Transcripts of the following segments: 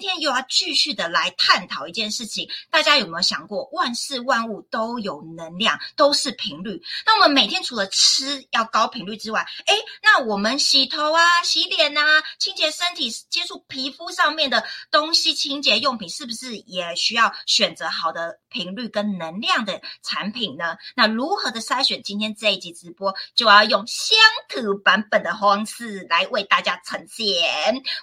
今天又要继续的来探讨一件事情，大家有没有想过，万事万物都有能量，都是频率。那我们每天除了吃要高频率之外，哎，那我们洗头啊、洗脸啊、清洁身体、接触皮肤上面的东西、清洁用品，是不是也需要选择好的频率跟能量的产品呢？那如何的筛选？今天这一集直播就要用乡土版本的方式来为大家呈现。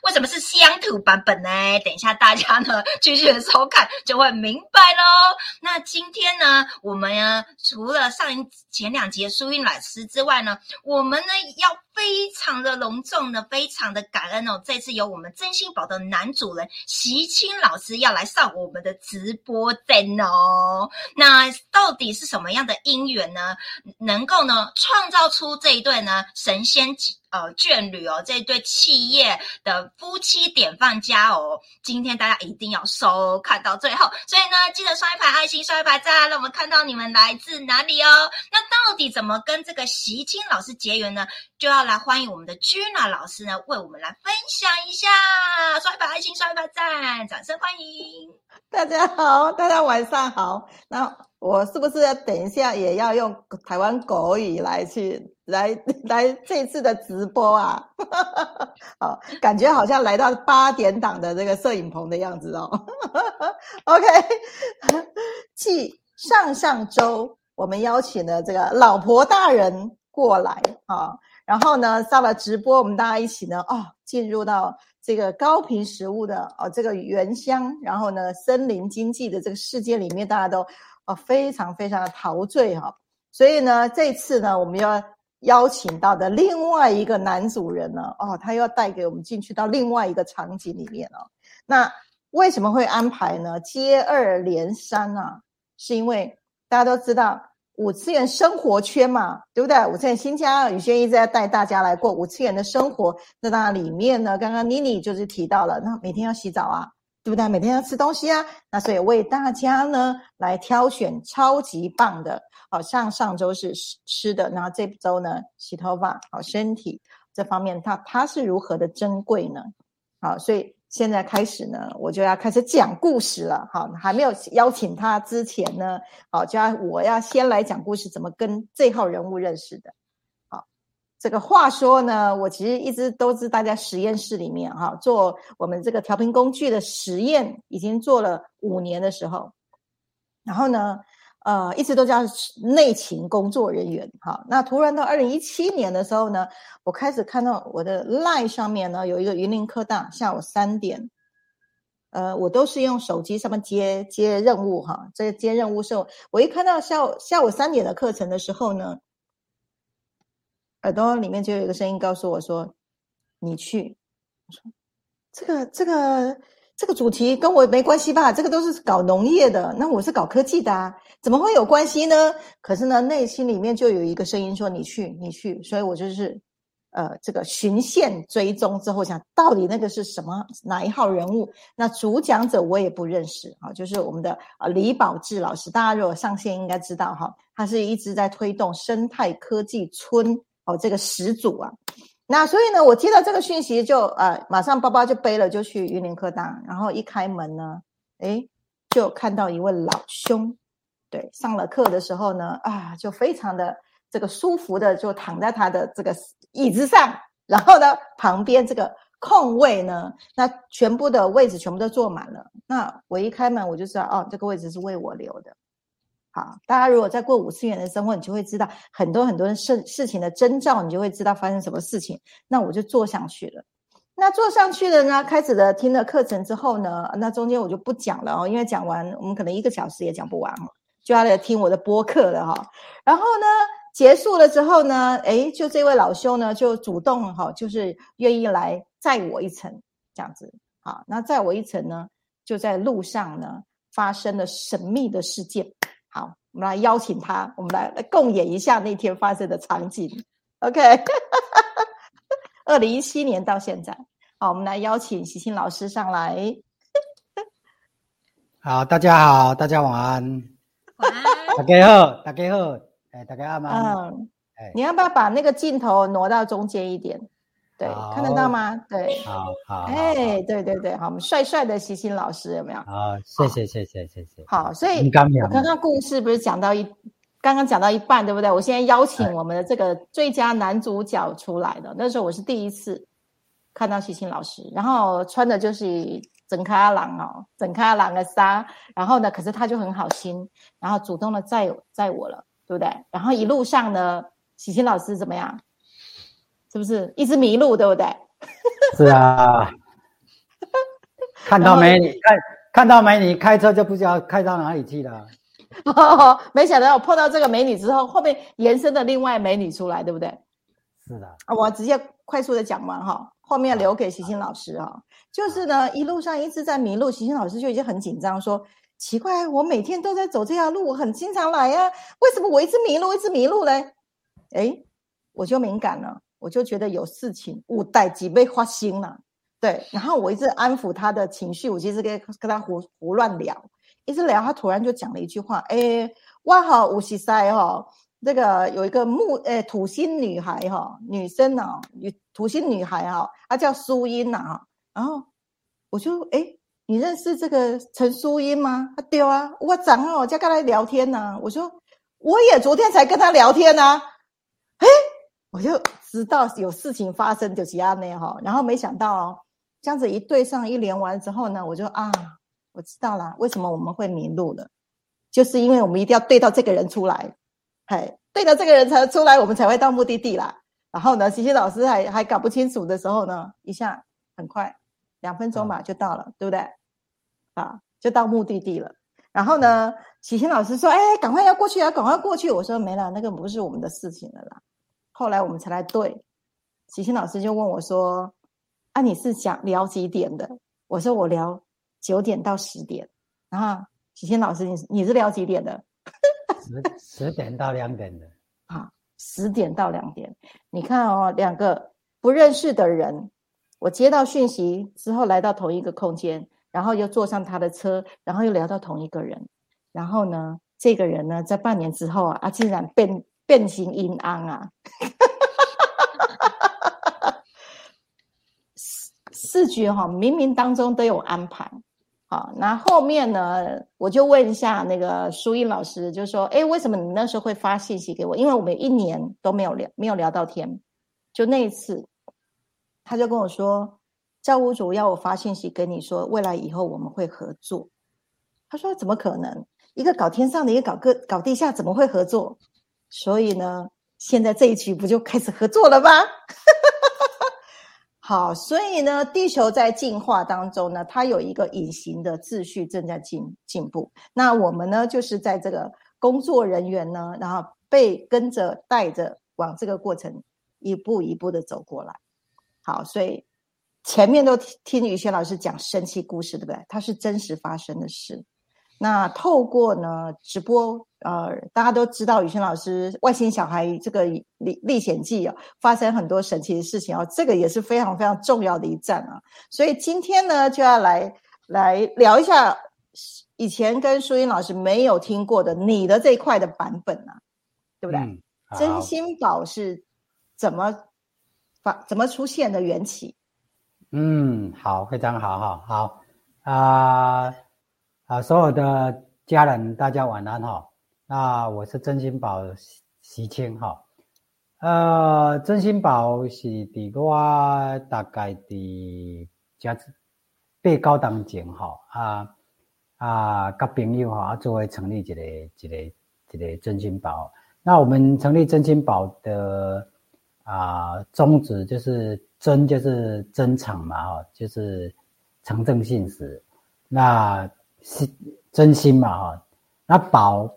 为什么是乡土版本呢？等一下大家呢继续的收看就会明白喽。那今天呢，我们呢除了上前两节苏韵老师之外呢，我们呢要非常的隆重的，非常的感恩哦。这次由我们真心宝的男主人习清老师要来上我们的直播间哦。那到底是什么样的因缘呢？能够呢创造出这一对呢神仙？呃，眷侣哦，这对企业的夫妻典范家哦，今天大家一定要收看到最后。所以呢，记得刷一排爱心，刷一排赞，让我们看到你们来自哪里哦。那到底怎么跟这个习青老师结缘呢？就要来欢迎我们的 Gina 老师呢，为我们来分享一下。刷一把爱心，刷一把赞，掌声欢迎！大家好，大家晚上好。那我是不是要等一下也要用台湾国语来去？来来这次的直播啊，好，感觉好像来到八点档的这个摄影棚的样子哦。OK，继上上周我们邀请了这个老婆大人过来啊，然后呢上了直播，我们大家一起呢哦进入到这个高频食物的哦这个原乡，然后呢森林经济的这个世界里面，大家都哦非常非常的陶醉哈。所以呢这次呢我们要。邀请到的另外一个男主人呢？哦，他又要带给我们进去到另外一个场景里面哦。那为什么会安排呢？接二连三啊，是因为大家都知道五次元生活圈嘛，对不对？五次元新家宇轩一直在带大家来过五次元的生活。那当然里面呢，刚刚妮妮就是提到了，那每天要洗澡啊，对不对？每天要吃东西啊，那所以为大家呢来挑选超级棒的。好像上周是吃的，然后这周呢洗头发，好身体这方面，它它是如何的珍贵呢？好，所以现在开始呢，我就要开始讲故事了。好，还没有邀请他之前呢，好，就要我要先来讲故事，怎么跟这号人物认识的？好，这个话说呢，我其实一直都是大家实验室里面哈，做我们这个调频工具的实验，已经做了五年的时候，然后呢。呃，一直都叫内勤工作人员，哈。那突然到二零一七年的时候呢，我开始看到我的 line 上面呢有一个云林科大下午三点，呃，我都是用手机上面接接任务，哈。这接任务时候，我一看到下午下午三点的课程的时候呢，耳朵里面就有一个声音告诉我说：“你去。”我说：“这个这个。”这个主题跟我没关系吧？这个都是搞农业的，那我是搞科技的啊，怎么会有关系呢？可是呢，内心里面就有一个声音说：“你去，你去。”所以我就是，呃，这个循线追踪之后，想到底那个是什么哪一号人物？那主讲者我也不认识啊，就是我们的啊李宝志老师，大家如果上线应该知道哈，他是一直在推动生态科技村哦，这个始祖啊。那所以呢，我接到这个讯息就呃，马上包包就背了，就去云林科大。然后一开门呢，哎，就看到一位老兄，对，上了课的时候呢，啊，就非常的这个舒服的就躺在他的这个椅子上。然后呢，旁边这个空位呢，那全部的位置全部都坐满了。那我一开门我就知道，哦，这个位置是为我留的。好，大家如果在过五次元的生活，你就会知道很多很多事事情的征兆，你就会知道发生什么事情。那我就坐上去了。那坐上去了呢，开始的听了课程之后呢，那中间我就不讲了哦，因为讲完我们可能一个小时也讲不完哦，就要来听我的播客了哈。然后呢，结束了之后呢，诶，就这位老兄呢就主动哈，就是愿意来载我一程这样子。好，那载我一程呢，就在路上呢发生了神秘的事件。好，我们来邀请他，我们来来共演一下那天发生的场景。OK，二零一七年到现在，好，我们来邀请喜庆老师上来。好，大家好，大家晚安。大家好，大家好，哎，大家好吗？嗯，哎，你要不要把那个镜头挪到中间一点？对，看得到吗？对，好好，好哎，对对对，好，我们帅帅的习新老师有没有？好，谢谢谢谢谢谢。好，所以我刚刚故事不是讲到一，刚刚讲到一半，对不对？我现在邀请我们的这个最佳男主角出来的，那时候我是第一次看到习新老师，然后穿的就是整开郎哦，整开郎的杀，然后呢，可是他就很好心，然后主动的载载我了，对不对？然后一路上呢，喜新老师怎么样？是不是一直迷路，对不对？是啊，看到美女，看看到没？你，开车就不知道开到哪里去了。哦，没想到我碰到这个美女之后，后面延伸的另外美女出来，对不对？是的，啊，我直接快速的讲完哈，后面留给习近老师啊。就是呢，一路上一直在迷路，习近老师就已经很紧张，说奇怪，我每天都在走这条路，我很经常来呀，为什么我一直迷路，一直迷路嘞？哎，我就敏感了，我就觉得有事情，五代几被花心了，对，然后我一直安抚他的情绪，我其实跟跟他胡胡乱聊，一直聊，他突然就讲了一句话，哎，哇好五十塞哈。这个有一个木诶土星女孩哈，女生啊，女土星女孩哈，她叫苏英呐哈。然后我就诶，你认识这个陈淑英吗？她丢啊，我早上我就跟她聊天呐。我说我也昨天才跟她聊天呐。诶，我就知道有事情发生就是安内哈。然后没想到哦，这样子一对上一连完之后呢，我就啊，我知道啦，为什么我们会迷路了，就是因为我们一定要对到这个人出来。嘿，对的，这个人才出来，我们才会到目的地啦。然后呢，琪琪老师还还搞不清楚的时候呢，一下很快，两分钟嘛就到了，对不对？啊，就到目的地了。然后呢，琪琪老师说：“哎，赶快要过去啊，赶快过去。”我说：“没了，那个不是我们的事情了啦。”后来我们才来对，琪琪老师就问我说：“啊，你是想聊几点的？”我说：“我聊九点到十点。”然后琪琪老师，你你是聊几点的？十十点到两点的，啊，十点到两点。你看哦，两个不认识的人，我接到讯息之后来到同一个空间，然后又坐上他的车，然后又聊到同一个人，然后呢，这个人呢，在半年之后啊，啊，竟然变变形阴安啊，四四局哈，冥冥当中都有安排。好，那后面呢？我就问一下那个淑英老师，就说：“哎，为什么你那时候会发信息给我？因为我们一年都没有聊，没有聊到天。就那一次，他就跟我说，教务组要我发信息跟你说，未来以后我们会合作。他说：怎么可能？一个搞天上的，一个搞个搞地下，怎么会合作？所以呢，现在这一局不就开始合作了吗？”好，所以呢，地球在进化当中呢，它有一个隐形的秩序正在进进步。那我们呢，就是在这个工作人员呢，然后被跟着带着往这个过程一步一步的走过来。好，所以前面都听听宇轩老师讲神奇故事，对不对？它是真实发生的事。那透过呢直播，呃，大家都知道雨轩老师《外星小孩》这个历历险记啊，发生很多神奇的事情哦，这个也是非常非常重要的一站啊。所以今天呢，就要来来聊一下以前跟淑英老师没有听过的你的这一块的版本啊，对不对？嗯，真心宝是怎么发怎么出现的缘起？嗯，好，非常好，哈，好啊啊，所有的家人，大家晚安哈。那我是真心宝习习清哈。呃，真心宝是伫我大概伫加八高当前哈啊啊，甲朋友哈作为成立一个一个一个真心宝。那我们成立真心宝的啊宗旨就是真就是真诚嘛哈，就是诚正信实。那是真心嘛哈？那宝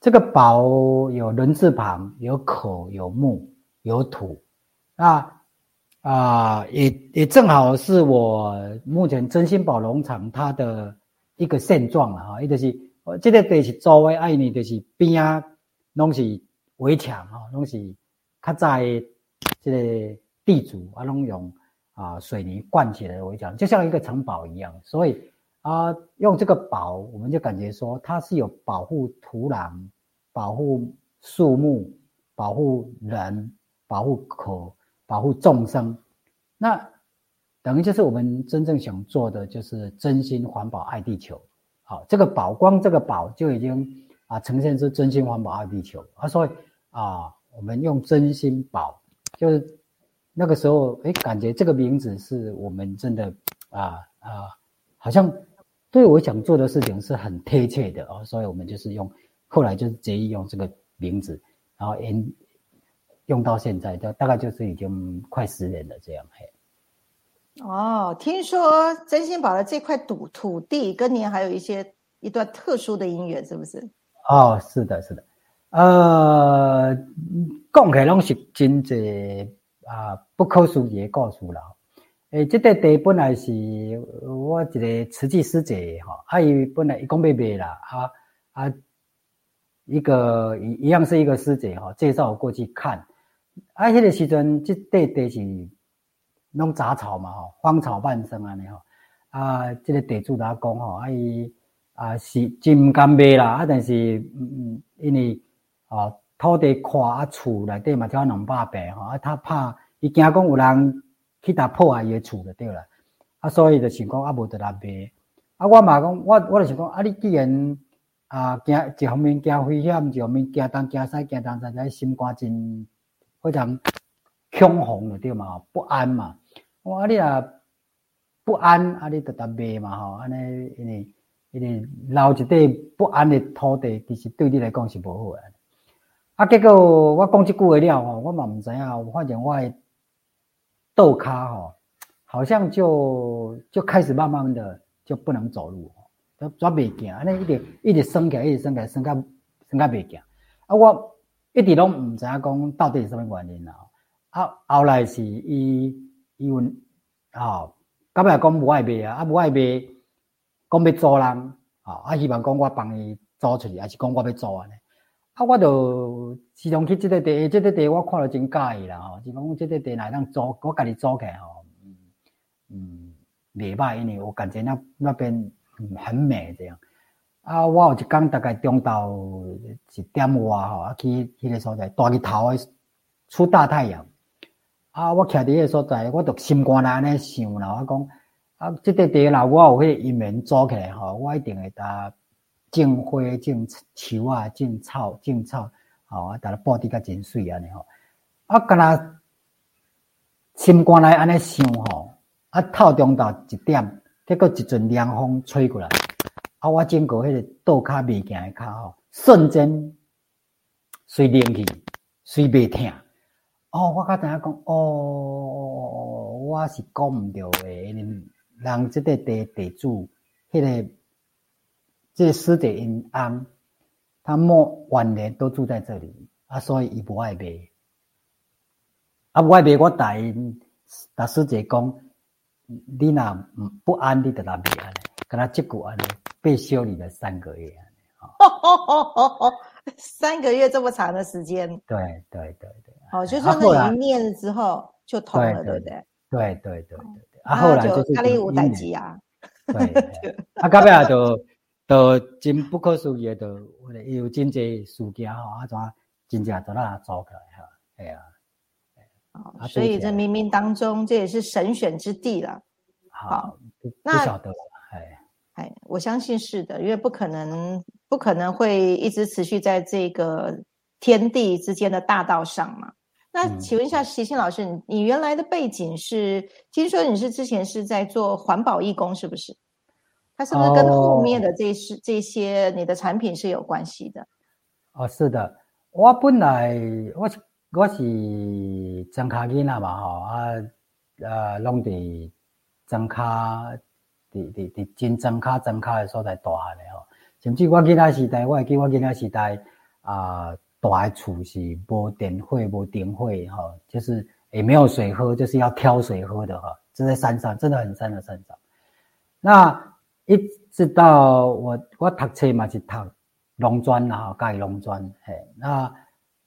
这个宝有人字旁，有口，有木，有土。那啊，也也正好是我目前真心宝农场它的一个现状了哈。伊就是我这个地是周围爱你，就是边啊拢是围墙哈，拢是较早的这个地主啊，拢用啊水泥灌起来的围墙，就像一个城堡一样，所以。啊，用这个宝，我们就感觉说它是有保护土壤、保护树木、保护人、保护口、保护众生那等于就是我们真正想做的，就是真心环保爱地球。好，这个宝光这个宝就已经啊呈现出真心环保爱地球啊，所以啊，我们用真心宝，就是那个时候哎，感觉这个名字是我们真的啊啊，好像对我想做的事情是很贴切的哦，所以我们就是用后来就是决意用这个名字，然后用用到现在，大大概就是已经快十年了这样嘿。哦，听说真心宝的这块土土地跟您还有一些一段特殊的姻缘，是不是？哦，是的，是的。呃，讲起来拢是真济啊，不可思议的故事啦。诶，这块地本来是我一个慈济师姐哈，阿姨本来一共要卖啦，啊啊，一个一一样是一个师姐哈，介绍我过去看。啊，迄个时阵，这块地是。弄杂草嘛吼，荒草半生安尼吼，啊，这个地主他讲吼，啊伊啊是真甘卖啦，啊但是嗯嗯，因为哦土地宽啊厝内底嘛只两百平吼，啊他怕伊惊讲有人去打破坏伊的厝就对啦，啊所以就想讲啊无得来卖，啊我嘛讲我我就想讲啊你既然啊惊一方面惊危险，一方面惊东惊西惊东西，心肝真非常。恐慌了对嘛？不安嘛？我啊你啊不安，啊你得得卖嘛吼？安尼因为因为留一块不安的土地，其实对你来讲是无好诶。啊，结果我讲即句话了吼，我嘛毋知影，反正我豆卡吼，好像就就开始慢慢的就不能走路，都抓袂行，安尼一直一直升起来，一直升起来，升到升到袂行。啊，我一直拢毋知影讲到底是啥物原因啦。啊，后来是伊伊问吼，到尾讲无爱卖啊，啊无爱卖，讲要租人，吼，啊希望讲我帮伊租出去，还是讲我要租安尼，啊我就时常去即个地，即个地我看了真介意啦，吼，就讲即个地内当租，我家己租起吼，嗯嗯，袂歹，因为我感觉那那边很美这样，啊我有一工大概中昼一点外吼，啊去迄个所在，大日头诶出大太阳。啊！我徛伫迄个所在，我都心肝内安尼想啦。我讲啊，即块地啦，我有迄个姻缘租起来吼，我一定会搭种花、种树啊、种草、种草，吼啊，搭咧布置甲真水安尼吼。啊，敢若心肝内安尼想吼，啊，透中到一点，结果一阵凉风吹过来，啊，我经过迄个倒骹未行诶骹吼，瞬间随冷去，随袂疼。哦，我刚才讲，哦，我是讲唔到诶，人这个地地主，迄个这师弟因安，他末晚年都住在这里，啊，所以伊不爱卖，啊，不爱卖，我答应，大师姐讲，你若不安，你得来卖安尼，跟他结果安尼，被修理了三个月 三个月这么长的时间，对对对对。好，就是那一念了之后就通了，对不对？对对对对对。啊，后来就是咖喱五代机啊。对。啊，到尾啊，就都真不可思议，就有真济事件吼，啊，怎真正就让他走开哈，哎呀。啊，所以这冥冥当中，这也是神选之地了。好，不晓得了，哎哎，我相信是的，因为不可能，不可能会一直持续在这个天地之间的大道上嘛。那请问一下，习清老师，你你原来的背景是？听说你是之前是在做环保义工，是不是？它是不是跟后面的这些这些你的产品是有关系的？哦，是的，我本来我是我是张卡囡仔嘛，吼啊呃，拢伫张卡，伫伫伫真增卡增卡的所在大汉的吼，甚至我囡仔时代，我会记我囡仔时代啊。大厝是无电费、无电费，吼，就是也没有水喝，就是要挑水喝的，哈，就在山上，真的很山的山上。那一直到我我读册嘛是读农专啦，哈，教育农专，嘿，那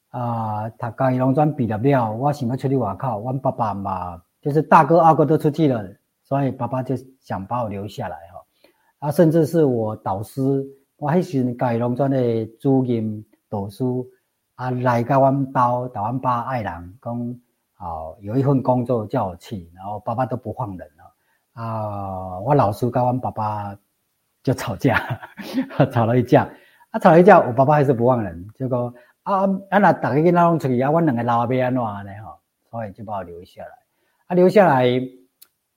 啊，读教育农专毕业了，我想要出去外口，我爸爸嘛，就是大哥二哥都出去了，所以爸爸就想把我留下来，哈，啊，甚至是我导师，我迄时教育农专的主任导师。啊，来甲阮兜，到阮爸爱人讲好有一份工作叫我去，然后爸爸都不放人啊，我老叔跟我爸爸就吵架，吵了一架，啊吵了一架，我爸爸还是不忘人，结果啊啊那大家囡仔拢出去啊，我两个老要安怎呢哈，所以就把我留下来，啊留下来，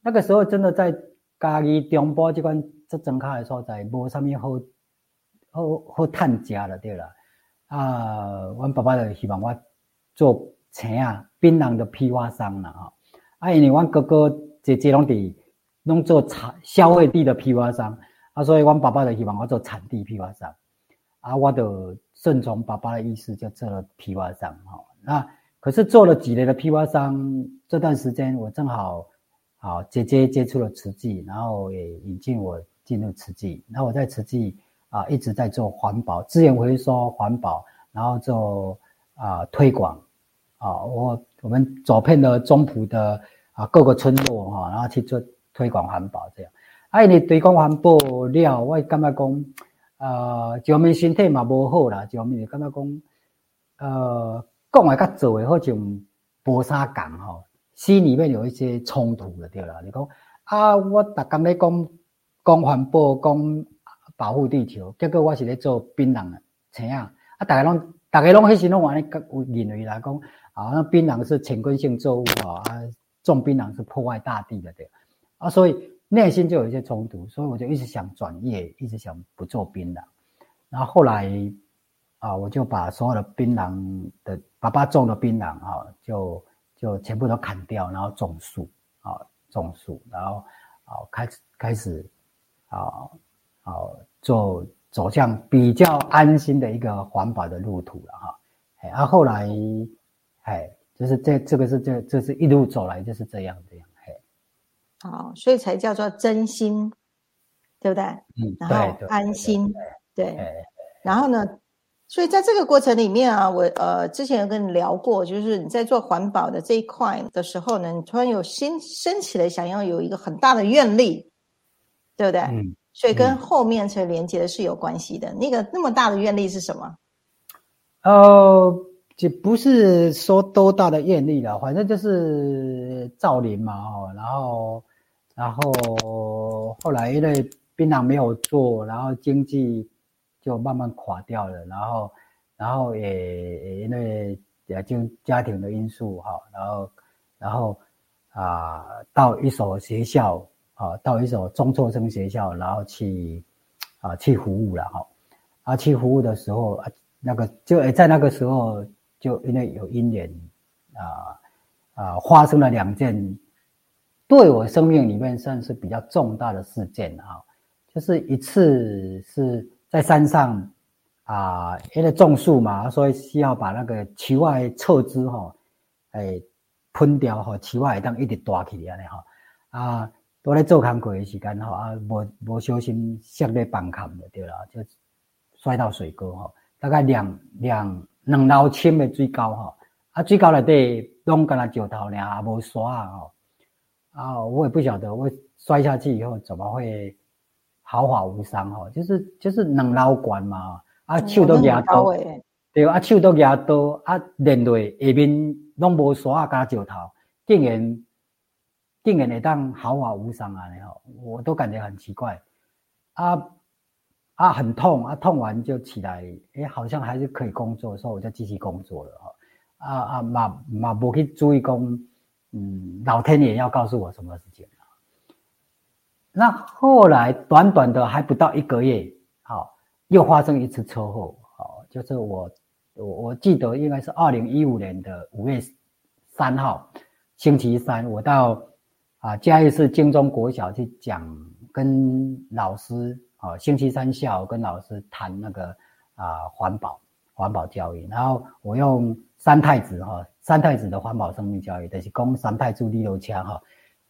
那个时候真的在家己中部这款这庄卡的所在，无啥物好好好趁食了对啦。啊，阮爸爸就希望我做青啊槟榔的批发商啦吼。啊，因为阮哥哥姐姐拢伫拢做产消费地的批发商，啊，所以阮爸爸就希望我做产地批发商。啊，我就顺从爸爸的意思，就做了批发商吼。那可是做了几年的批发商，这段时间我正好，好姐姐接触了慈济，然后也引进我进入慈济。那我在慈济。啊，一直在做环保资源回收、环保，然后做啊推广，啊，我我们走遍了中埔的啊各个村落哈，然后去做推广环保这样。哎，你推广环保了，我感觉讲，呃，就我身体嘛无好啦，就我们感觉讲，呃，讲的甲做的好像无啥共吼，心里面有一些冲突了对啦。你讲啊，我逐工咧讲讲环保讲。保护地球，结果我是咧做槟榔的青啊！啊，大家拢大家拢迄时拢安尼，有认为来讲啊，那槟榔是潜规性作物啊，种槟榔是破坏大地的对啊，所以内心就有一些冲突，所以我就一直想转业，一直想不做槟榔。然后后来啊，我就把所有的槟榔的爸爸种的槟榔啊，就就全部都砍掉，然后种树啊，种树，然后啊开始开始啊。好，走走向比较安心的一个环保的路途了哈。哎，啊，后来，哎，就是这这个是这这是一路走来就是这样的好，所以才叫做真心，对不对？嗯，然后安心，对。然后呢，所以在这个过程里面啊，我呃之前有跟你聊过，就是你在做环保的这一块的时候呢，你突然有心升起来，想要有一个很大的愿力，对不对？嗯。所以跟后面才连接的是有关系的。那个那么大的愿力是什么？哦，就不是说多大的愿力了，反正就是造林嘛，哦，然后，然后后来因为槟榔没有做，然后经济就慢慢垮掉了，然后，然后也因为也就家庭的因素哈，然后，然后啊，到一所学校。啊，到一所中辍生学校，然后去啊去服务了哈，啊去服务的时候啊，那个就也在那个时候就因为有因缘啊啊发生了两件对我生命里面算是比较重大的事件啊，就是一次是在山上啊，因为种树嘛，所以需要把那个树外撤枝哈，哎喷掉哈，树外当一直大起来哈啊。都在做工课的时间吼，啊，无无小心摔咧板坎的对啦，就摔到水沟吼，大概两两两楼深的水沟吼，啊，最高内底拢干那石头尔，也无刷吼，啊，我也不晓得我摔下去以后怎么会毫发无伤吼，就是就是能捞管嘛，啊，手都压到，对，啊，手都压到，啊，连累下面拢无刷加石头，竟然。竟然会当毫发无伤啊！你好，我都感觉很奇怪，啊啊，很痛啊，痛完就起来，诶，好像还是可以工作，所以我就继续工作了哈。啊啊，嘛嘛无去注意工，嗯，老天爷要告诉我什么事情那后来短短的还不到一个月，好，又发生一次车祸，好，就是我我我记得应该是二零一五年的五月三号，星期三，我到。啊，嘉义市金中国小去讲，跟老师啊，星期三下午跟老师谈那个啊环保环保教育，然后我用三太子哈，三太子的环保生命教育，就是讲三太子第六枪哈，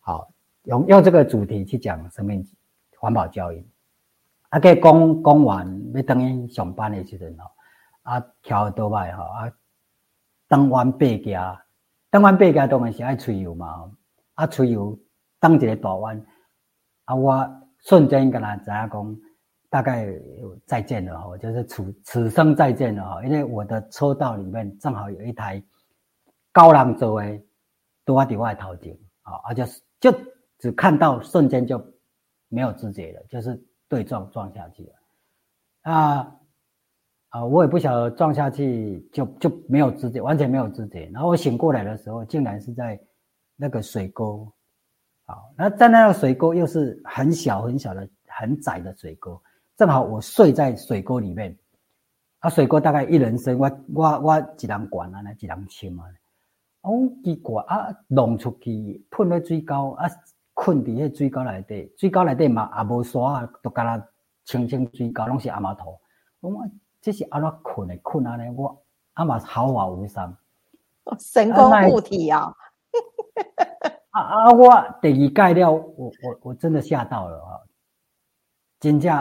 好用用这个主题去讲生命环保教育，啊，给讲讲完要等于上班的时阵吼，啊，跳倒摆吼啊，等完八家，等完八家当然是爱吹油嘛，啊，吹油。当一个大弯，啊，我瞬间跟他知影讲，大概再见了哈，就是此此生再见了哈，因为我的车道里面正好有一台高浪座的都在外头顶啊，而且就只看到瞬间就没有知觉了，就是对撞撞下去了。啊啊，我也不晓得撞下去就就没有知觉，完全没有知觉。然后我醒过来的时候，竟然是在那个水沟，好，那在那个水沟又是很小很小的、很窄的水沟，正好我睡在水沟里面。啊，水沟大概一人深，我我我一人管啊，那一人深啊。哦，奇怪啊，弄出去喷咧水沟啊，困伫迄水沟内底，水沟内底嘛也无沙啊，都干那清清水沟拢是阿妈头。我这是安怎困的？困安尼，我阿妈毫发无伤。神功护体啊！啊啊！我第二盖了，我我我真的吓到了啊！真正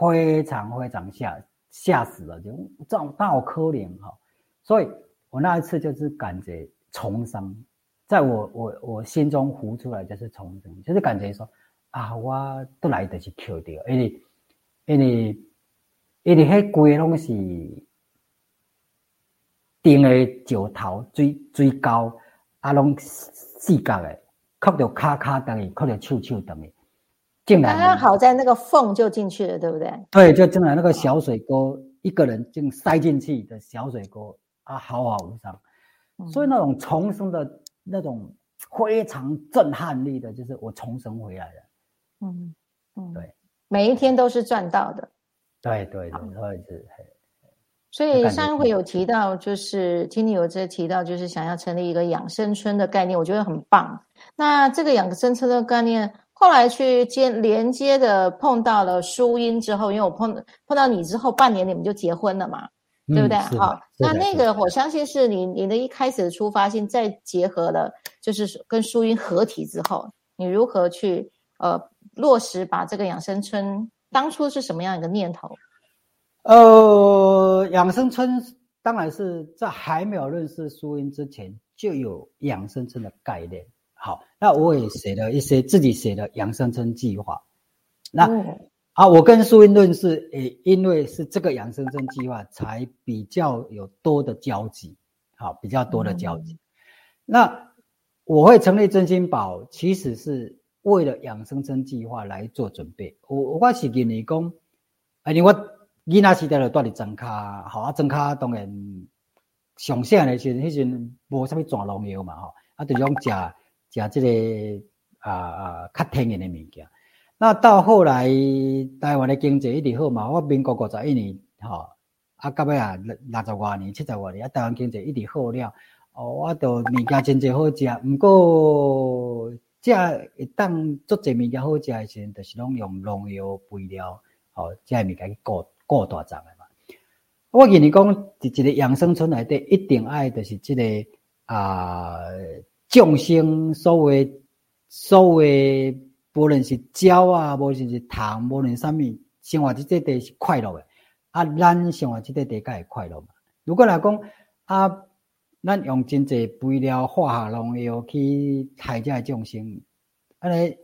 非常非常吓。吓死了，就这种大可怜哈，所以我那一次就是感觉重生，在我我我心中浮出来就是重生，就是感觉说啊，我都来得及 Q 掉，因为因为因为迄规拢是顶的石头，最最高啊，拢四角的，靠着卡卡等于靠着手手等于。刚刚好在那个缝就进去了，对不对？对，就进来那个小水沟，一个人就塞进去的小水沟啊，毫发无伤。所以那种重生的那种非常震撼力的，就是我重生回来了。嗯嗯，对，每一天都是赚到的。对对对，所以是。所以上一回有提到，就是听你有在提到，就是想要成立一个养生村的概念，我觉得很棒。那这个养生村的概念。后来去接连接的碰到了舒音之后，因为我碰碰到你之后，半年你们就结婚了嘛，对不对？好，那那个我相信是你你的一开始的出发性，再结合了就是跟淑音合体之后，你如何去呃落实把这个养生村？当初是什么样一个念头？呃，养生村当然是在还没有认识淑音之前就有养生村的概念。好，那我也写了一些自己写的养生村计划。那啊，我跟苏英论是，诶，因为是这个养生针计划才比较有多的交集，好，比较多的交集。那我会成立真心宝，其实是为了养生针计划来做准备。我我是跟你讲，哎，你我囡仔时代就住伫庄卡，好啊，庄卡当然上线的时，迄阵无啥物转农药嘛，吼，啊，就用食。食这个啊啊，较天然的物件。那到后来，台湾的经济一直好嘛。我民国五十一年，吼，啊，到尾啊，六六十多年、七十多年，啊，台湾经济一直好了。哦，我都物件真济好食，毋过，遮会当做济物件好食的时阵，就是拢用农药肥料，哦，这物件去过过大涨的嘛。我跟你讲，伫一个养生村内底一定爱就是即个啊。众生所谓所谓，无论是鸟啊，无论是虫，无论啥物，生活即个地是快乐的。啊，咱生活即个地该会快乐嘛？如果来讲啊，咱用真济肥料、化学农药去害这众生，安尼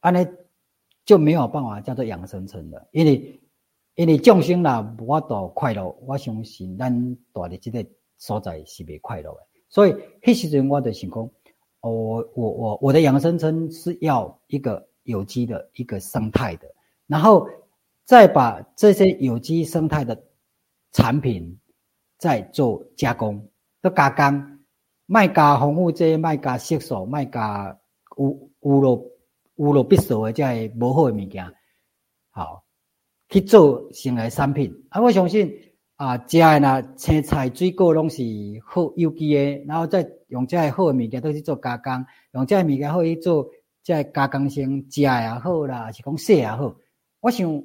安尼就没有办法叫做养生村了。因为因为众生啦，无法度快乐，我相信咱住伫即个所在是袂快乐的。所以，迄时阵我的想讲，我我我我的养生村是要一个有机的一个生态的，然后再把这些有机生态的产品再做加工，都加工，卖加防腐剂，卖加色素，卖加有有了有了必素的这些无好的物件，好去做成来产品，啊，我相信。啊，食诶呐，青菜、水果拢是好有机诶，然后再用这好诶物件都去做加工，用这物件好去做这加工成食也好啦，是讲洗也好。我想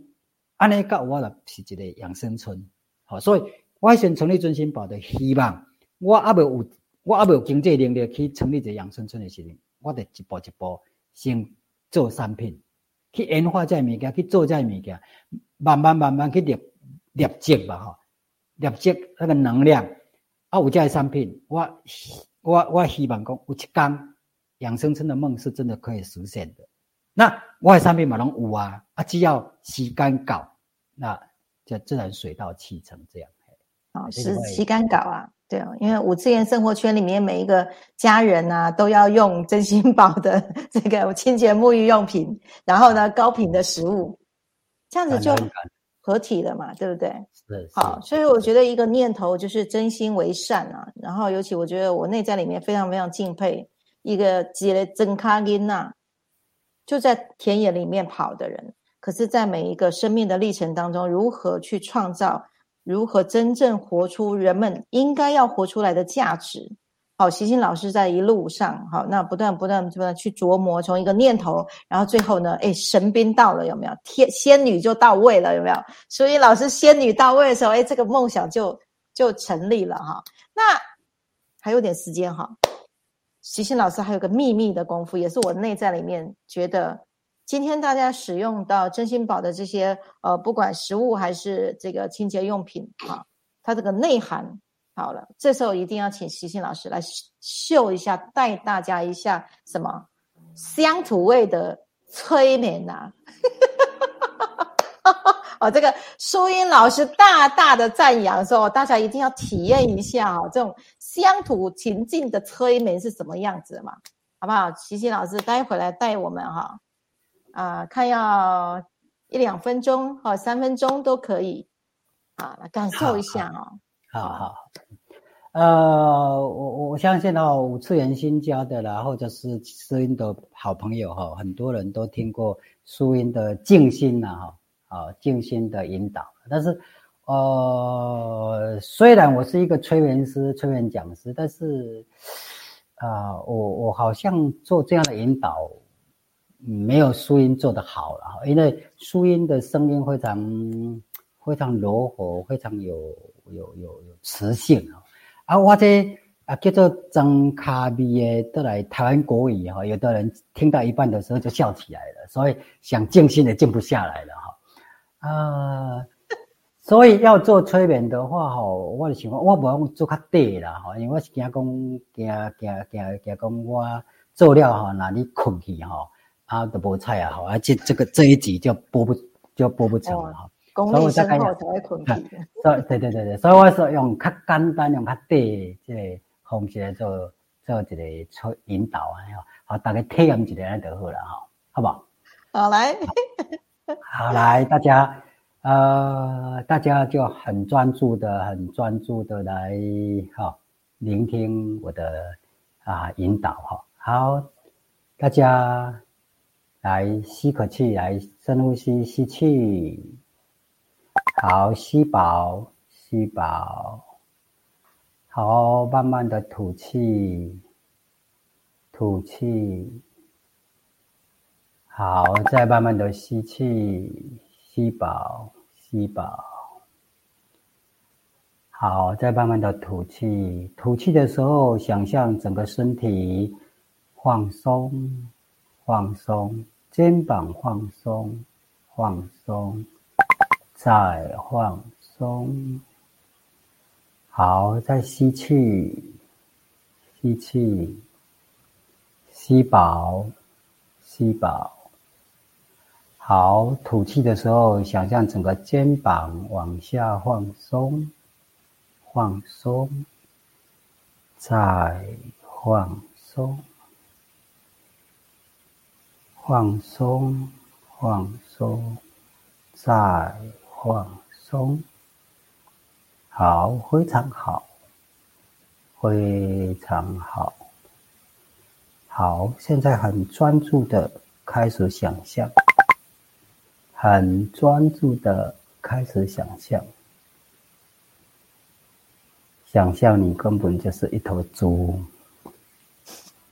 安尼甲我就是一个养生村，好，所以我先成立尊心宝的希望，我阿未有，我阿未有经济能力去成立一个养生村的时阵，我得一步一步先做产品，去研发这物件，去做这物件，慢慢慢慢去立立积吧，吼。立即那个能量啊，有这些产品，我我我希望讲有一天养生村的梦是真的可以实现的。那我的产品嘛拢有啊，啊只要时间搞，那就自然水到渠成这样。哦，是时间搞啊，对啊，因为五次元生活圈里面每一个家人啊，都要用真心宝的这个清洁沐浴用品，然后呢，高频的食物，这样子就合体了嘛，对不对？对。好，所以我觉得一个念头就是真心为善啊。然后尤其我觉得我内在里面非常非常敬佩一个杰雷真卡琳娜，就在田野里面跑的人，可是在每一个生命的历程当中，如何去创造。如何真正活出人们应该要活出来的价值？好，习心老师在一路上，好，那不断不断不断去琢磨，从一个念头，然后最后呢，哎，神兵到了，有没有？天仙女就到位了，有没有？所以老师仙女到位的时候，哎，这个梦想就就成立了哈。那还有点时间哈，习心老师还有个秘密的功夫，也是我内在里面觉得。今天大家使用到真心宝的这些呃，不管食物还是这个清洁用品啊，它这个内涵好了，这时候一定要请习信老师来秀一下，带大家一下什么乡土味的催眠呐！哦，这个淑英老师大大的赞扬说，大家一定要体验一下哦，这种乡土情境的催眠是什么样子嘛？好不好？习信老师待会来带我们哈。啊，看要一两分钟或三分钟都可以，啊，来感受一下哦。好好，呃，我我相信哦，五次元新教的啦，或者是苏音的好朋友哈，很多人都听过苏音的静心呐哈，啊，静心的引导。但是，呃，虽然我是一个催眠师、催眠讲师，但是，啊，我我好像做这样的引导。没有苏音做得好了哈，因为苏音的声音非常非常柔和，非常有有有有磁性啊。啊，我这啊叫做张卡味的都来台湾国语哈，有的人听到一半的时候就笑起来了，所以想静心也静不下来了哈。啊，所以要做催眠的话哈，我的情况我不用做较短啦哈，因为我是惊讲惊惊惊惊讲我做了哈，那你困去哈。啊，都无菜啊，好，而且这个这一集就播不就播不成了哈。所以我才会困所以对对对对，所以我说用较简单、用较短即个方式来做做一个出引导啊，好，大家体验一下就好了哈，好不好？好来，好来，大家呃，大家就很专注的、很专注的来哈，聆听我的啊引导哈。好，大家。来吸口气，来深呼吸，吸气，好，吸饱，吸饱，好，慢慢的吐气，吐气，好，再慢慢的吸气，吸饱，吸饱，好，再慢慢的吐气，吐气的时候，想象整个身体放松。放松，肩膀放松，放松，再放松。好，再吸气，吸气，吸饱，吸饱。好，吐气的时候，想象整个肩膀往下放松，放松，再放松。放松，放松，再放松。好，非常好，非常好。好，现在很专注的开始想象，很专注的开始想象，想象你根本就是一头猪。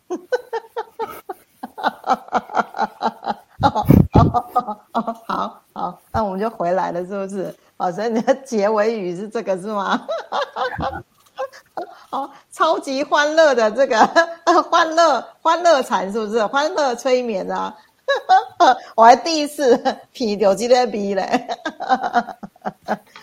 我们就回来了，是不是？哦，所以你的结尾语是这个是吗？好，超级欢乐的这个 欢乐欢乐禅是不是？欢乐催眠啊！我还第一次皮有机的皮嘞，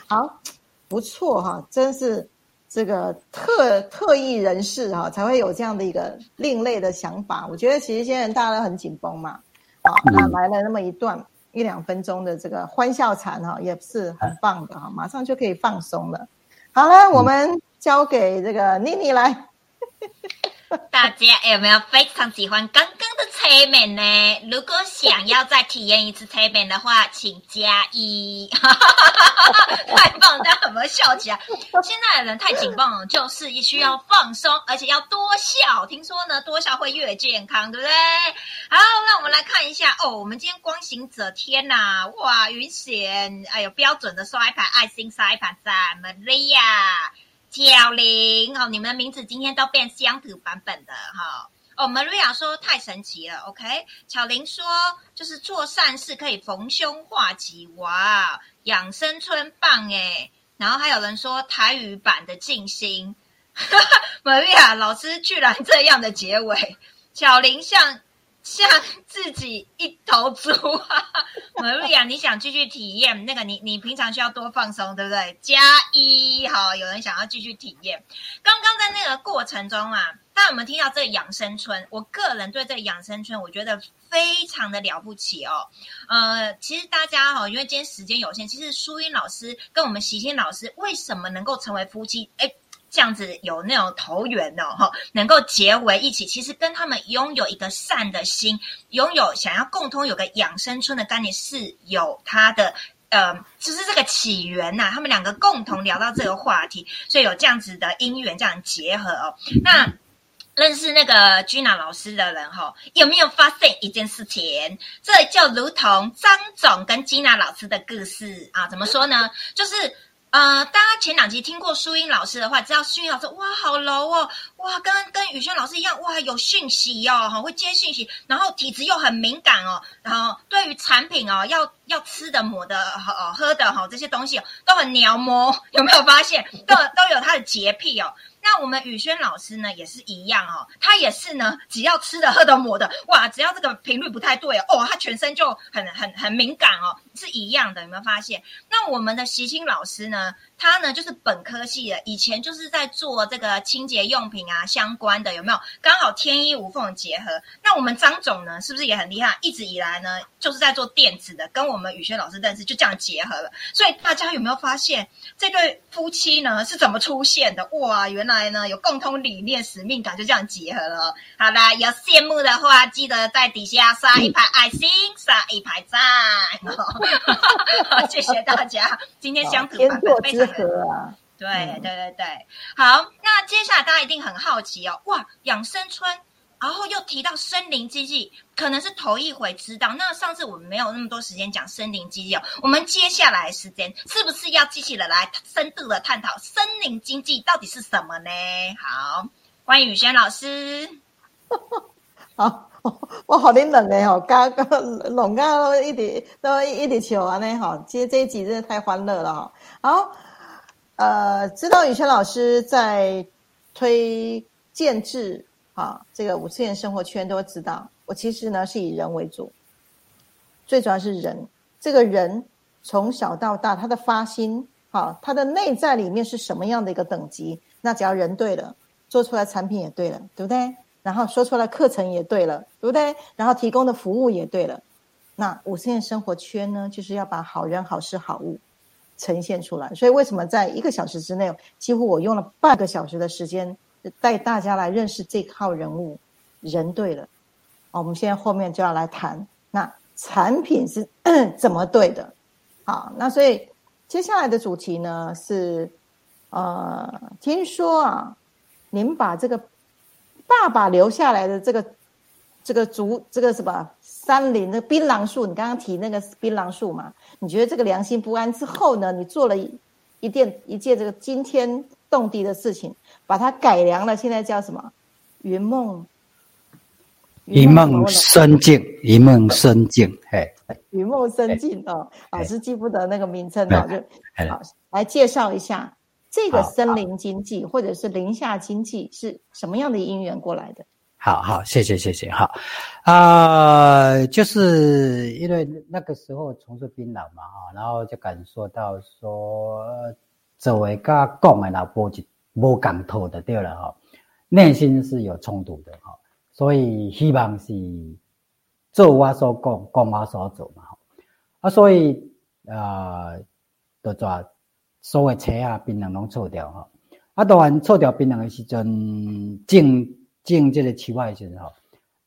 好不错哈，真是这个特特异人士哈才会有这样的一个另类的想法。我觉得其实现在大家都很紧绷嘛。好，那来了那么一段一两分钟的这个欢笑禅哈，也是很棒的哈，马上就可以放松了。好了，我们交给这个妮妮来。大家有没有非常喜欢刚刚的催眠呢？如果想要再体验一次催眠的话，请加一。太棒，大家有没有笑起来？现在的人太紧绷了，就是需要放松，而且要多笑。听说呢，多笑会越健康，对不对？好，那我们来看一下哦。我们今天光行者，天呐，哇，云贤，哎呦，标准的刷一排爱心，刷一排赞，玛利亚。小林，哦，你们名字今天都变乡土版本的哈。哦，Maria 说太神奇了，OK。巧玲说就是做善事可以逢凶化吉，哇，养生村棒哎。然后还有人说台语版的静心，Maria 老师居然这样的结尾，巧玲像。像自己一头猪啊，玛利亚，你想继续体验那个？你你平常需要多放松，对不对？加一，好，有人想要继续体验。刚刚在那个过程中啊，大家有没有听到这个养生村？我个人对这个养生村，我觉得非常的了不起哦。呃，其实大家哈，因为今天时间有限，其实淑英老师跟我们习天老师为什么能够成为夫妻？哎。这样子有那种投缘哦哈，能够结为一起，其实跟他们拥有一个善的心，拥有想要共通有个养生村的概念是有他的呃，就是这个起源呐。他们两个共同聊到这个话题，所以有这样子的因缘这样结合哦。那认识那个 Gina 老师的人哈，有没有发现一件事情？这就如同张总跟 Gina 老师的故事啊，怎么说呢？就是。呃，大家前两集听过淑英老师的话，知道淑英老师哇，好柔哦，哇，跟跟宇轩老师一样，哇，有讯息哦，哈，会接讯息，然后体质又很敏感哦，然后对于产品哦，要要吃的、抹的、哦喝的哈，这些东西都很鸟摸，有没有发现？都都有他的洁癖哦。那我们宇轩老师呢，也是一样哦，他也是呢，只要吃的、喝的、抹的，哇，只要这个频率不太对哦，他全身就很很很敏感哦，是一样的，有没有发现？那我们的习清老师呢？他呢，就是本科系的，以前就是在做这个清洁用品啊相关的，有没有？刚好天衣无缝结合。那我们张总呢，是不是也很厉害？一直以来呢，就是在做电子的，跟我们宇轩老师认识，就这样结合了。所以大家有没有发现这对夫妻呢是怎么出现的？哇，原来呢有共同理念、使命感，就这样结合了。好啦，有羡慕的话，记得在底下刷一排爱心，刷一排赞。谢谢大家，今天相处版本非常。啊，对对对对，好，那接下来大家一定很好奇哦，哇，养生村，然后又提到森林经济，可能是头一回知道。那上次我们没有那么多时间讲森林经济哦，我们接下来时间是不是要继续的来深度的探讨森林经济到底是什么呢？好，欢迎宇轩老师。好，我好冷的吼，刚刚龙刚都一直都一直笑完呢哈，其实这一集真的太欢乐了哈，好。呃，知道宇轩老师在推建制啊，这个五次元生活圈都知道。我其实呢是以人为主，最主要是人。这个人从小到大，他的发心啊，他的内在里面是什么样的一个等级？那只要人对了，做出来产品也对了，对不对？然后说出来课程也对了，对不对？然后提供的服务也对了。那五次元生活圈呢，就是要把好人、好事、好物。呈现出来，所以为什么在一个小时之内，几乎我用了半个小时的时间带大家来认识这号人物，人对了，我们现在后面就要来谈那产品是 怎么对的，好，那所以接下来的主题呢是，呃，听说啊，您把这个爸爸留下来的这个这个竹这个什么？山林的槟榔树，你刚刚提那个槟榔树嘛？你觉得这个良心不安之后呢？你做了一件一件这个惊天动地的事情，把它改良了，现在叫什么？云梦，云梦深境，云梦深境，嘿，云梦深境哦，老师记不得那个名称了，就好来介绍一下这个森林经济或者是林下经济是什么样的因缘过来的？好好，谢谢谢谢，好。啊，就是因为那个时候从事槟榔嘛，哈，然后就感受到说，作为甲讲的那无一无共头的对了哈，内心是有冲突的哈，所以希望是做我所讲，讲我所做嘛，啊，所以啊，就抓所谓车啊槟榔拢错掉吼，啊，当然错掉槟榔的时阵，种种这个树仔的时阵吼，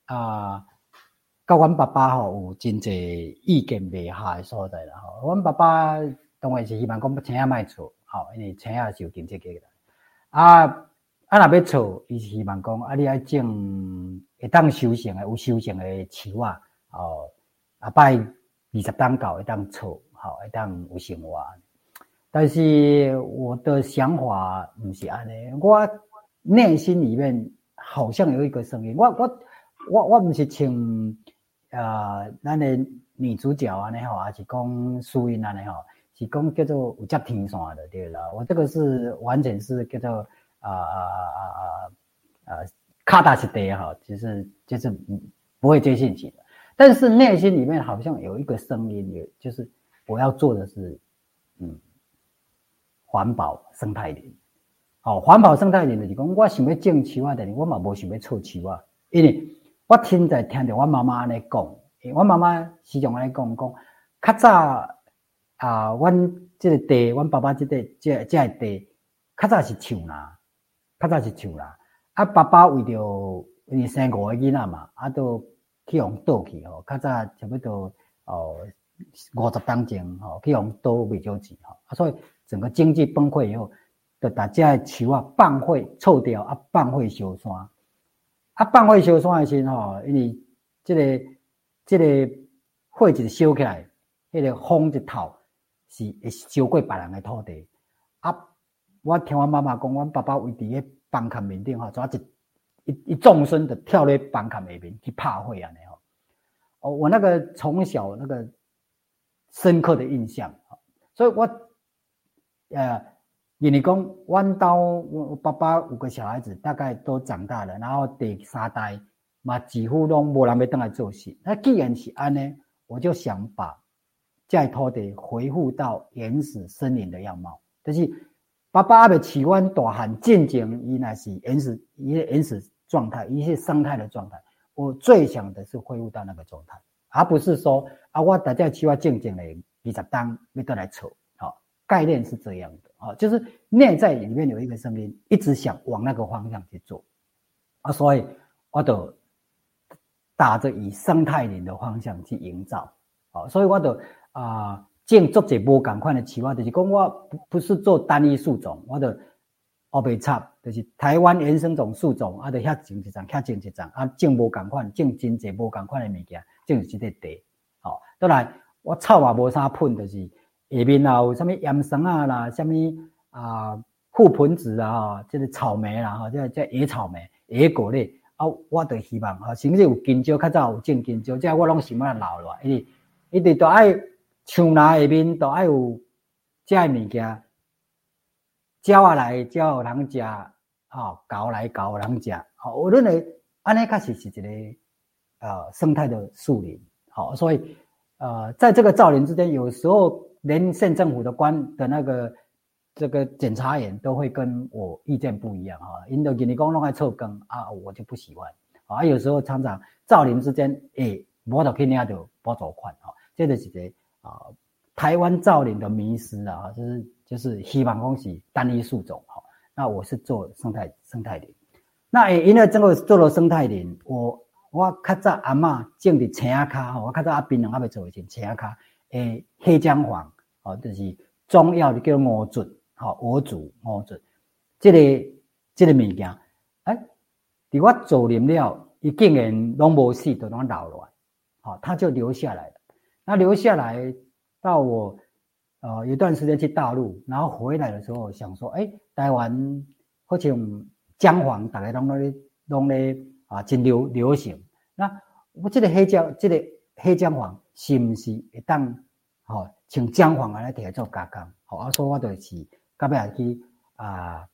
啊，甲阮爸爸吼有真济意见未合的所在啦吼。阮爸爸当然是希望讲青仔卖错，吼，因为青仔是有经济价值。啊啊，若要错，伊是希望讲啊，你爱种会当收成的、有收成的树啊，哦，啊拜二十当到会当错，吼，会当有生活。但是我的想法不是安尼，我内心里面好像有一个声音，我我我我不是请呃咱个女主角安尼吼，还是讲苏音安尼吼，是讲叫做有接天线的对了。我这个是完全是叫做啊啊啊啊啊卡大是地哈，就是就是不会接信息的。但是内心里面好像有一个声音，也就是我要做的是嗯。环保生态林，哦，环保生态林就是讲，我想要种树啊，但是我嘛无想要错树啊，因为我听在听着我妈妈安尼讲，我妈妈时常安尼讲讲，较早啊，阮这个地，阮爸爸这个这这个地，较早是树啦，较早是树啦，啊，爸爸为着因为生五个囡仔嘛，啊，都去用倒去吼，较早差不多哦五十当前吼，去用倒未少钱吼，啊，所以。整个经济崩溃以后，就大家的树啊放火臭掉啊，放火烧山，啊放火烧山的时候，因为这个这个火一烧起来，那个风一透是会烧过别人的土地。啊，我听我妈妈讲，我爸爸为伫个房坎面顶吼，抓一一一纵身的跳咧房坎下面去拍火安，尼吼。哦，我那个从小那个深刻的印象，所以我。呃，因为讲，阮兜我爸爸五个小孩子，大概都长大了，然后第三代嘛几乎拢无人要登来做事。那既然是安呢，我就想把这土地恢复到原始森林的样貌。就是爸爸阿未饲阮大汉进前，伊那是原始一些原始状态，一些生态的状态。我最想的是恢复到那个状态，而不是说啊，我大家饲我静静的二十当要得来炒。概念是这样的啊，就是内在里面有一个声音，一直想往那个方向去做啊，所以我都打着以生态林的方向去营造啊，所以我都啊，建做这波赶快的企划，就是讲我不不是做单一树种，我的后背插就是台湾原生种树种啊，得遐种一张，遐种一张啊，种无赶快，种真济无赶快的物件，种是这个地，好，当然我草也无啥喷，就是。下面啊有啥物盐酸啊啦，啥物啊覆盆子啊，即个草莓啦，哈，即即野草莓、野果类啊，我都希望哈，甚至有金蕉，较早有种金蕉，即我拢想要留落，因为一直都爱树林下面都爱有遮个物件，招下来招人食，吼，搞来搞人食，好，我认为安尼确实是一个呃生态的树林，好，所以呃在这个造林之间，有时候。连县政府的官的那个这个检察员都会跟我意见不一样啊，因为给你讲弄爱臭耕啊，我就不喜欢啊。有时候厂长造林之间，诶，我都肯定要就不走款啊。这个是个啊，台湾造林的迷失啊，就是就是希望恭喜单一树种哈。那我是做生态生态林，那因为这个做了生态林，我我较早阿嬷种的青卡，我较早阿槟榔阿未做一青卡诶黑姜黄。哦，就是中药的叫五竹，好五竹五竹，这个这个物件，哎，伫我做林了，伊竟然拢无死，都拢老了，好，它就留下来了。那留下来到我呃有段时间去大陆，然后回来的时候想说，哎，台湾好像姜黄大家拢咧拢咧啊，真流流行。那我这个黑姜，这个黑姜黄是不是会当吼？请姜黄来摕来做加工，好，啊，所以我就是到尾去啊，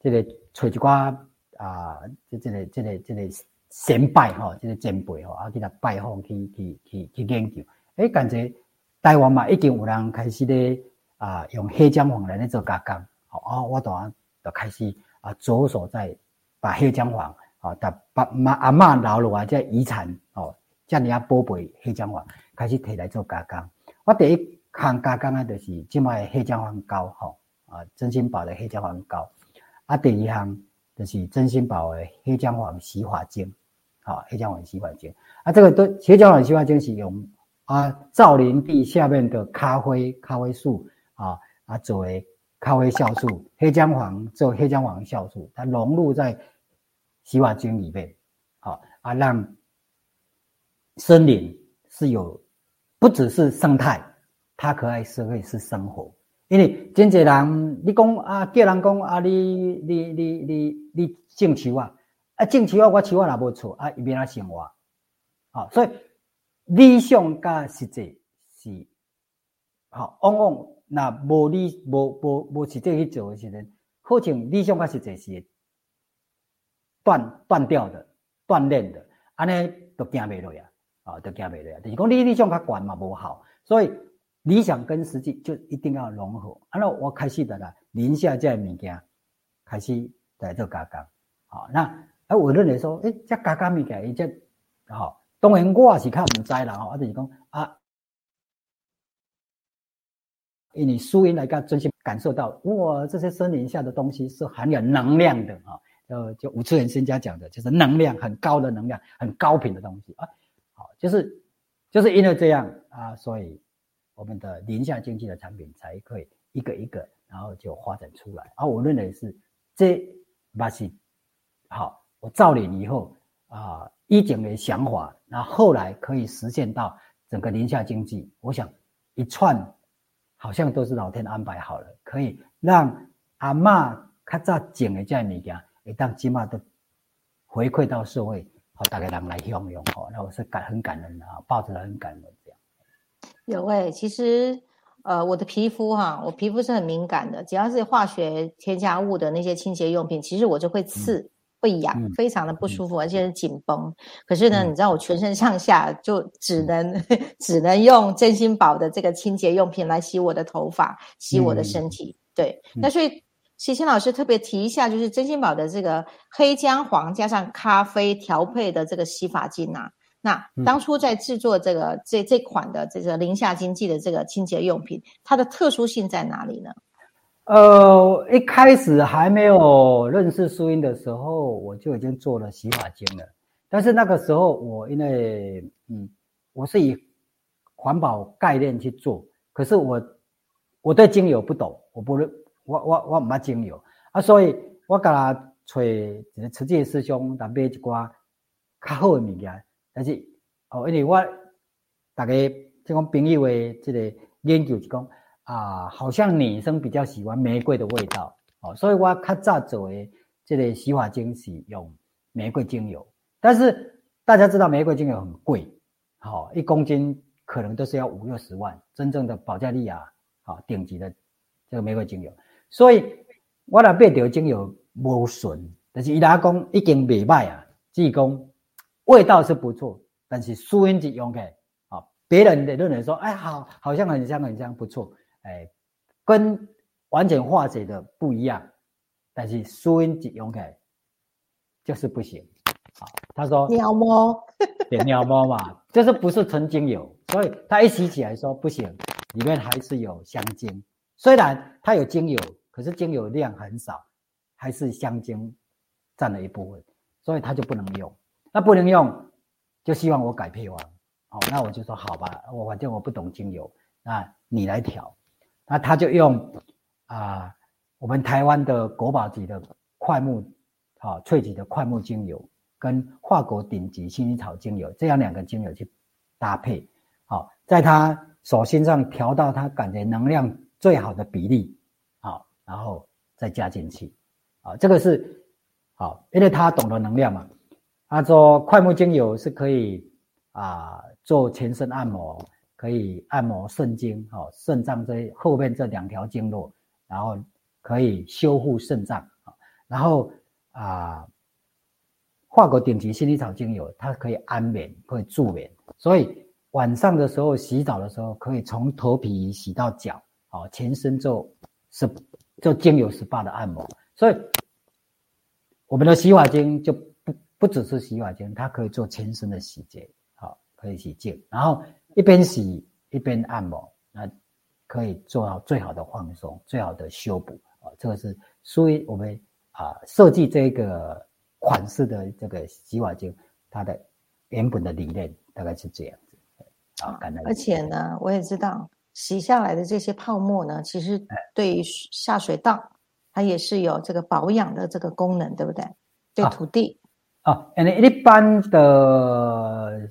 这个找一寡啊，这这个这个这个先拜吼，这个前辈吼，啊，去来拜访去去去去研究，诶，感觉台湾嘛已经有人开始咧啊，用黑姜黄来咧做加工，好，啊，我当然就开始啊，着手在把黑姜黄啊，把把妈阿嬷留落来这遗产哦，这样啊宝贝黑姜黄。开始摕来做加工，我第一。行加工的就是即卖黑姜黄膏吼，啊，真心宝的黑姜黄膏，啊，第二项就是真心宝的黑姜黄洗发精，好，黑姜黄洗发精啊，这个都黑姜黄洗发精是用啊造林地下面的咖啡咖啡树啊啊作为咖啡酵素，黑姜黄做黑姜黄酵素，它融入在洗发精里面，好啊，让森林是有不只是生态，它可爱是会是生活。因为真侪人，你讲啊，叫人讲啊，你你你你你种树啊，啊种树啊，我树啊也无错啊，伊变啊生活，好，所以理想甲实际是好，往往那无理无无无实际去做的时阵，好像理想甲实际是断断掉的、锻炼的，安尼都行袂落呀，啊，都加袂落呀。就是讲你理想较悬嘛，无好，所以。理想跟实际就一定要融合。然后我开始的啦，林下这物件开始在做加工。好，那啊，我认为说，诶，这加工物件，伊这好，当然我也是较唔知啦。吼，啊，就是讲啊，以你输音来讲，真心感受到，哇，这些森林下的东西是含有能量的啊。呃，就五次元专家讲的，就是能量很高的能量，很高频的东西啊。就是就是因为这样啊，所以。我们的林下经济的产品才可以一个一个，然后就发展出来。而我认为是这把是好，我造领以后啊，一整的想法，那后来可以实现到整个林下经济。我想一串好像都是老天安排好了，可以让阿妈较早种的这物件，一旦起码都回馈到社会，好大家人来享用。哦，那我是感很感恩的啊，抱着很感恩。有诶，其实，呃，我的皮肤哈，我皮肤是很敏感的，只要是化学添加物的那些清洁用品，其实我就会刺、会痒，非常的不舒服，而且是紧绷。可是呢，你知道我全身上下就只能 只能用真心宝的这个清洁用品来洗我的头发、洗我的身体。对，那所以齐清老师特别提一下，就是真心宝的这个黑姜黄加上咖啡调配的这个洗发精啊。那当初在制作这个这这款的这个零下经济的这个清洁用品，它的特殊性在哪里呢？呃，一开始还没有认识苏英的时候，我就已经做了洗发精了。但是那个时候我因为嗯，我是以环保概念去做，可是我我对精油不懂，我不认我我我唔捌精油啊，所以我甲他找一个慈济师兄来买一寡较好的物件。但是哦，因为我大家即讲朋友的这个研究是讲啊，好像女生比较喜欢玫瑰的味道哦，所以我较早做的这个洗发精是用玫瑰精油。但是大家知道玫瑰精油很贵，好一公斤可能都是要五六十万，真正的保加利亚好顶级的这个玫瑰精油。所以我来买条精油无损，但是伊拉讲已经未歹啊，只讲。味道是不错，但是苏音机用起来，啊，别人的认为说，哎，好，好像很香很香，不错，哎，跟完全化解的不一样，但是苏音机用起来就是不行，好，他说鸟猫，对，鸟猫嘛，就是不是纯精油，所以他一洗起来说不行，里面还是有香精，虽然它有精油，可是精油量很少，还是香精占了一部分，所以它就不能用。那不能用，就希望我改配方，哦，那我就说好吧，我反正我不懂精油，那你来调，那他就用啊，我们台湾的国宝级的快木，好萃取的快木精油，跟华国顶级薰衣草精油这样两个精油去搭配，好，在他手心上调到他感觉能量最好的比例，然后再加进去，啊，这个是好，因为他懂得能量嘛。他说，快木精油是可以啊做全身按摩，可以按摩肾经哦，肾脏这后面这两条经络，然后可以修护肾脏。然后啊，化国顶级薰衣草精油，它可以安眠，可以助眠。所以晚上的时候洗澡的时候，可以从头皮洗到脚，哦，全身做是做精油 SPA 的按摩。所以我们的洗发精就。不不只是洗发精，它可以做全身的洗洁，好，可以洗净，然后一边洗一边按摩，那可以做到最好的放松、最好的修补啊。这个是属于我们啊设计这个款式的这个洗发精，它的原本的理念大概是这样子。啊，而且呢，我也知道洗下来的这些泡沫呢，其实对于下水道它也是有这个保养的这个功能，对不对？对土地。啊，，and 一般的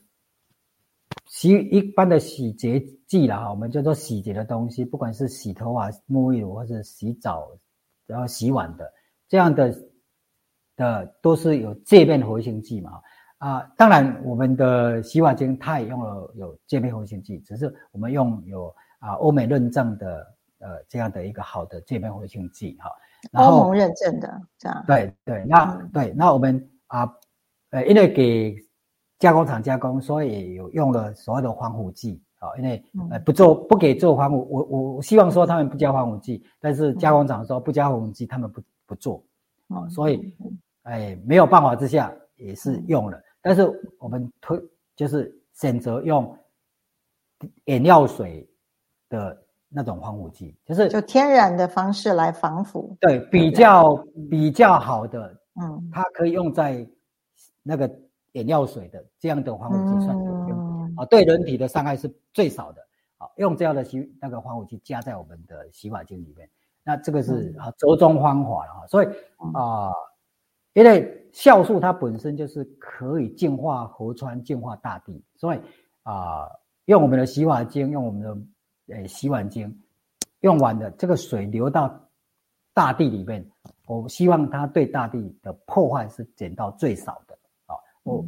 洗一般的洗洁剂啦，哈，我们叫做洗洁的东西，不管是洗头发、沐浴乳或者洗澡，然后洗碗的这样的的，都是有界面活性剂嘛。啊，当然我们的洗碗精它也用了有界面活性剂，只是我们用有啊欧美认证的呃这样的一个好的界面活性剂哈。欧盟认证的这样。对对，那对那我们啊。呃，因为给加工厂加工，所以有用了所谓的防腐剂啊。因为呃不做不给做防腐，我我希望说他们不加防腐剂，但是加工厂说不加防腐剂，他们不不做啊。所以哎没有办法之下也是用了，但是我们推就是选择用眼药水的那种防腐剂，就是就天然的方式来防腐，对比较比较好的，嗯，它可以用在。那个眼药水的这样的防腐剂算有用啊，对人体的伤害是最少的啊。用这样的洗那个防腐剂加在我们的洗发精里面，那这个是啊折中方法了哈。所以啊，因为酵素它本身就是可以净化河川、净化大地，所以啊，用我们的洗发精，用我们的诶洗碗精，用完的这个水流到大地里面，我希望它对大地的破坏是减到最少的。哦，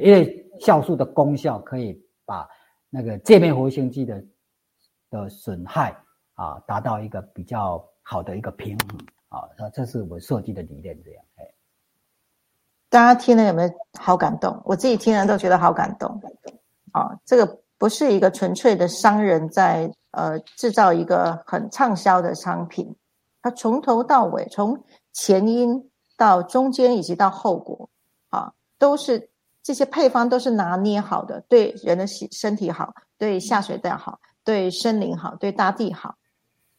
因为酵素的功效可以把那个界面活性剂的的损害啊，达到一个比较好的一个平衡啊，那这是我设计的理念这样。哎，大家听了有没有好感动？我自己听了都觉得好感动。啊，这个不是一个纯粹的商人在呃制造一个很畅销的商品，他从头到尾，从前因到中间以及到后果啊。都是这些配方都是拿捏好的，对人的身身体好，对下水道好，对森林好，对大地好，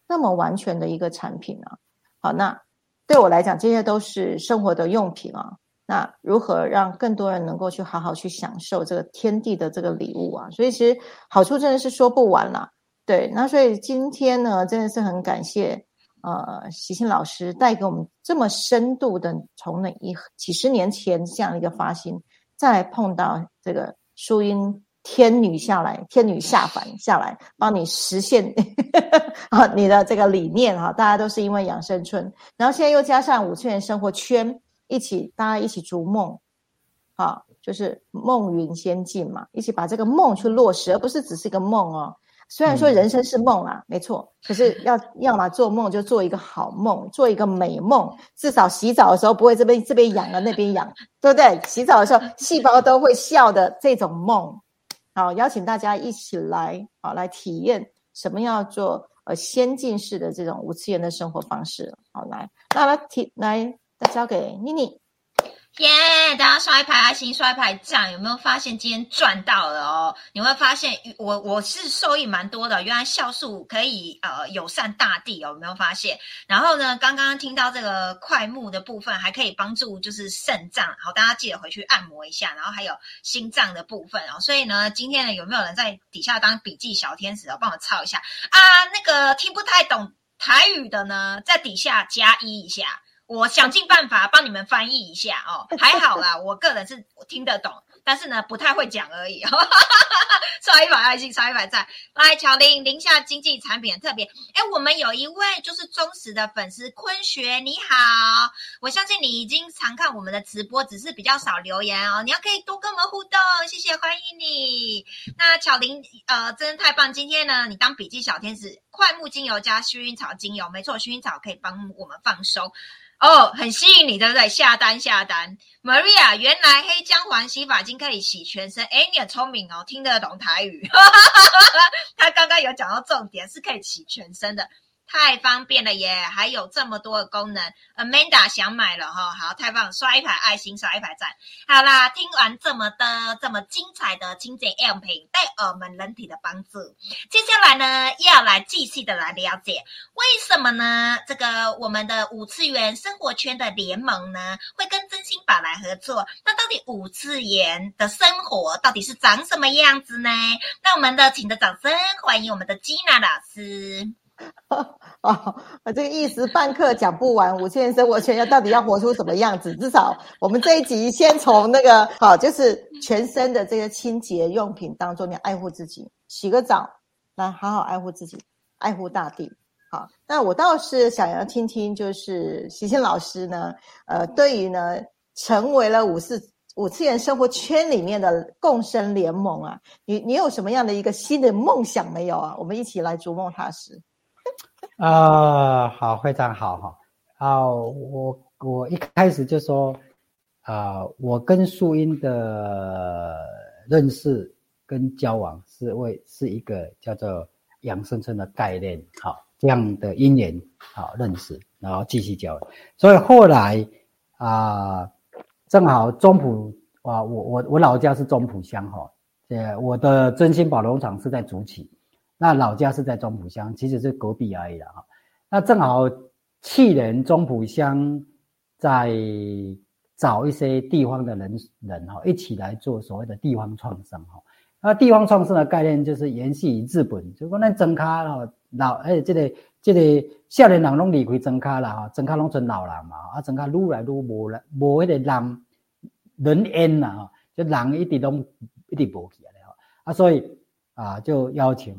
那么完全的一个产品啊。好，那对我来讲，这些都是生活的用品啊。那如何让更多人能够去好好去享受这个天地的这个礼物啊？所以其实好处真的是说不完了。对，那所以今天呢，真的是很感谢呃，习庆老师带给我们这么深度的，从那一几十年前这样一个发心，再碰到这个淑音天女下来，天女下凡下来，帮你实现 啊你的这个理念哈，大家都是因为养生村，然后现在又加上五次元生活圈一起，大家一起逐梦，啊，就是梦云仙境嘛，一起把这个梦去落实，而不是只是一个梦哦。虽然说人生是梦啊，没错，可是要要么做梦就做一个好梦，做一个美梦，至少洗澡的时候不会这边这边痒了那边痒，对不对？洗澡的时候细胞都会笑的这种梦，好，邀请大家一起来，好来体验什么叫做呃先进式的这种无次元的生活方式，好来，那来提来再交给妮妮。耶！大家刷一排爱心，刷一排赞，有没有发现今天赚到了哦？你会发现我我是受益蛮多的，原来酵素可以呃友善大地哦，有没有发现？然后呢，刚刚听到这个快木的部分，还可以帮助就是肾脏，好，大家记得回去按摩一下。然后还有心脏的部分哦，所以呢，今天呢有没有人在底下当笔记小天使哦，帮我抄一下啊？那个听不太懂台语的呢，在底下加一一下。我想尽办法帮你们翻译一下哦，还好啦，我个人是听得懂，但是呢不太会讲而已。刷一百爱心，刷一百赞。来，乔林，宁夏经济产品特别。哎，我们有一位就是忠实的粉丝，坤学，你好。我相信你已经常看我们的直播，只是比较少留言哦。你要可以多跟我们互动，谢谢，欢迎你。那巧玲，呃，真的太棒。今天呢，你当笔记小天使，快木精油加薰衣草精油，没错，薰衣草可以帮我们放松。哦，很吸引你，对不对？下单下单，Maria，原来黑姜黄洗发精可以洗全身。哎，你很聪明哦，听得懂台语。他刚刚有讲到重点，是可以洗全身的。太方便了耶！还有这么多的功能，Amanda 想买了哈，好，太棒，刷一排爱心，刷一排赞。好啦，听完这么的这么精彩的清洁用品对我们人体的帮助，接下来呢，要来继续的来了解为什么呢？这个我们的五次元生活圈的联盟呢，会跟真心宝来合作。那到底五次元的生活到底是长什么样子呢？那我们的请的掌声欢迎我们的吉娜老师。哦，我这个一时半刻讲不完。五千元生活圈要到底要活出什么样子？至少我们这一集先从那个好，就是全身的这个清洁用品当中，你爱护自己，洗个澡，来好好爱护自己，爱护大地。好，那我倒是想要听听，就是习清老师呢，呃，对于呢，成为了五次五次元生活圈里面的共生联盟啊，你你有什么样的一个新的梦想没有啊？我们一起来逐梦踏实。啊，好，非常好哈。啊，我我一开始就说，啊，我跟素英的认识跟交往是为是一个叫做养生村的概念，好，这样的因缘好认识，然后继续交往。所以后来啊，正好中埔啊，我我我老家是中埔乡哈，呃，我的真心宝农场是在竹崎。那老家是在中埔乡，其实是隔壁而已啦哈。那正好去年中埔乡在找一些地方的人人哈，一起来做所谓的地方创生哈。那地方创生的概念就是延续日本，就讲咱增卡哈老哎，这个这个少年人拢离开增卡了哈，增卡拢成老人嘛，啊增卡愈来愈无了，无迄个人人烟啦哈，就人一直都一直无起来哈啊，所以啊就邀请。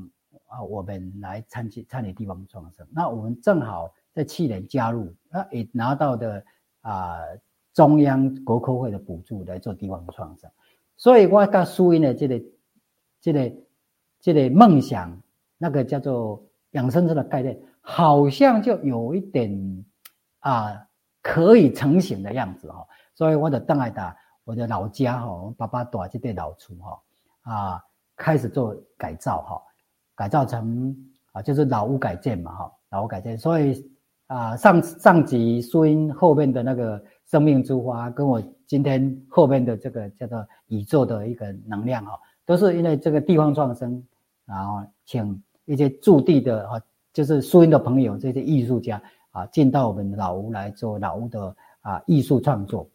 啊，我们来参与参与地方创生，那我们正好在去年加入，那也拿到的啊中央国科会的补助来做地方创生，所以我跟苏英的这个这个这个梦想，那个叫做养生村的概念，好像就有一点啊可以成型的样子哈，所以我的邓爱达，我的老家哈，我爸爸住这对老厝哈啊，开始做改造哈。改造成啊，就是老屋改建嘛，哈，老屋改建。所以啊，上上集苏音后面的那个生命之花，跟我今天后面的这个叫做宇宙的一个能量，哈，都是因为这个地方创生，然后请一些驻地的哈，就是苏音的朋友，这些艺术家啊，进到我们老屋来做老屋的啊艺术创作，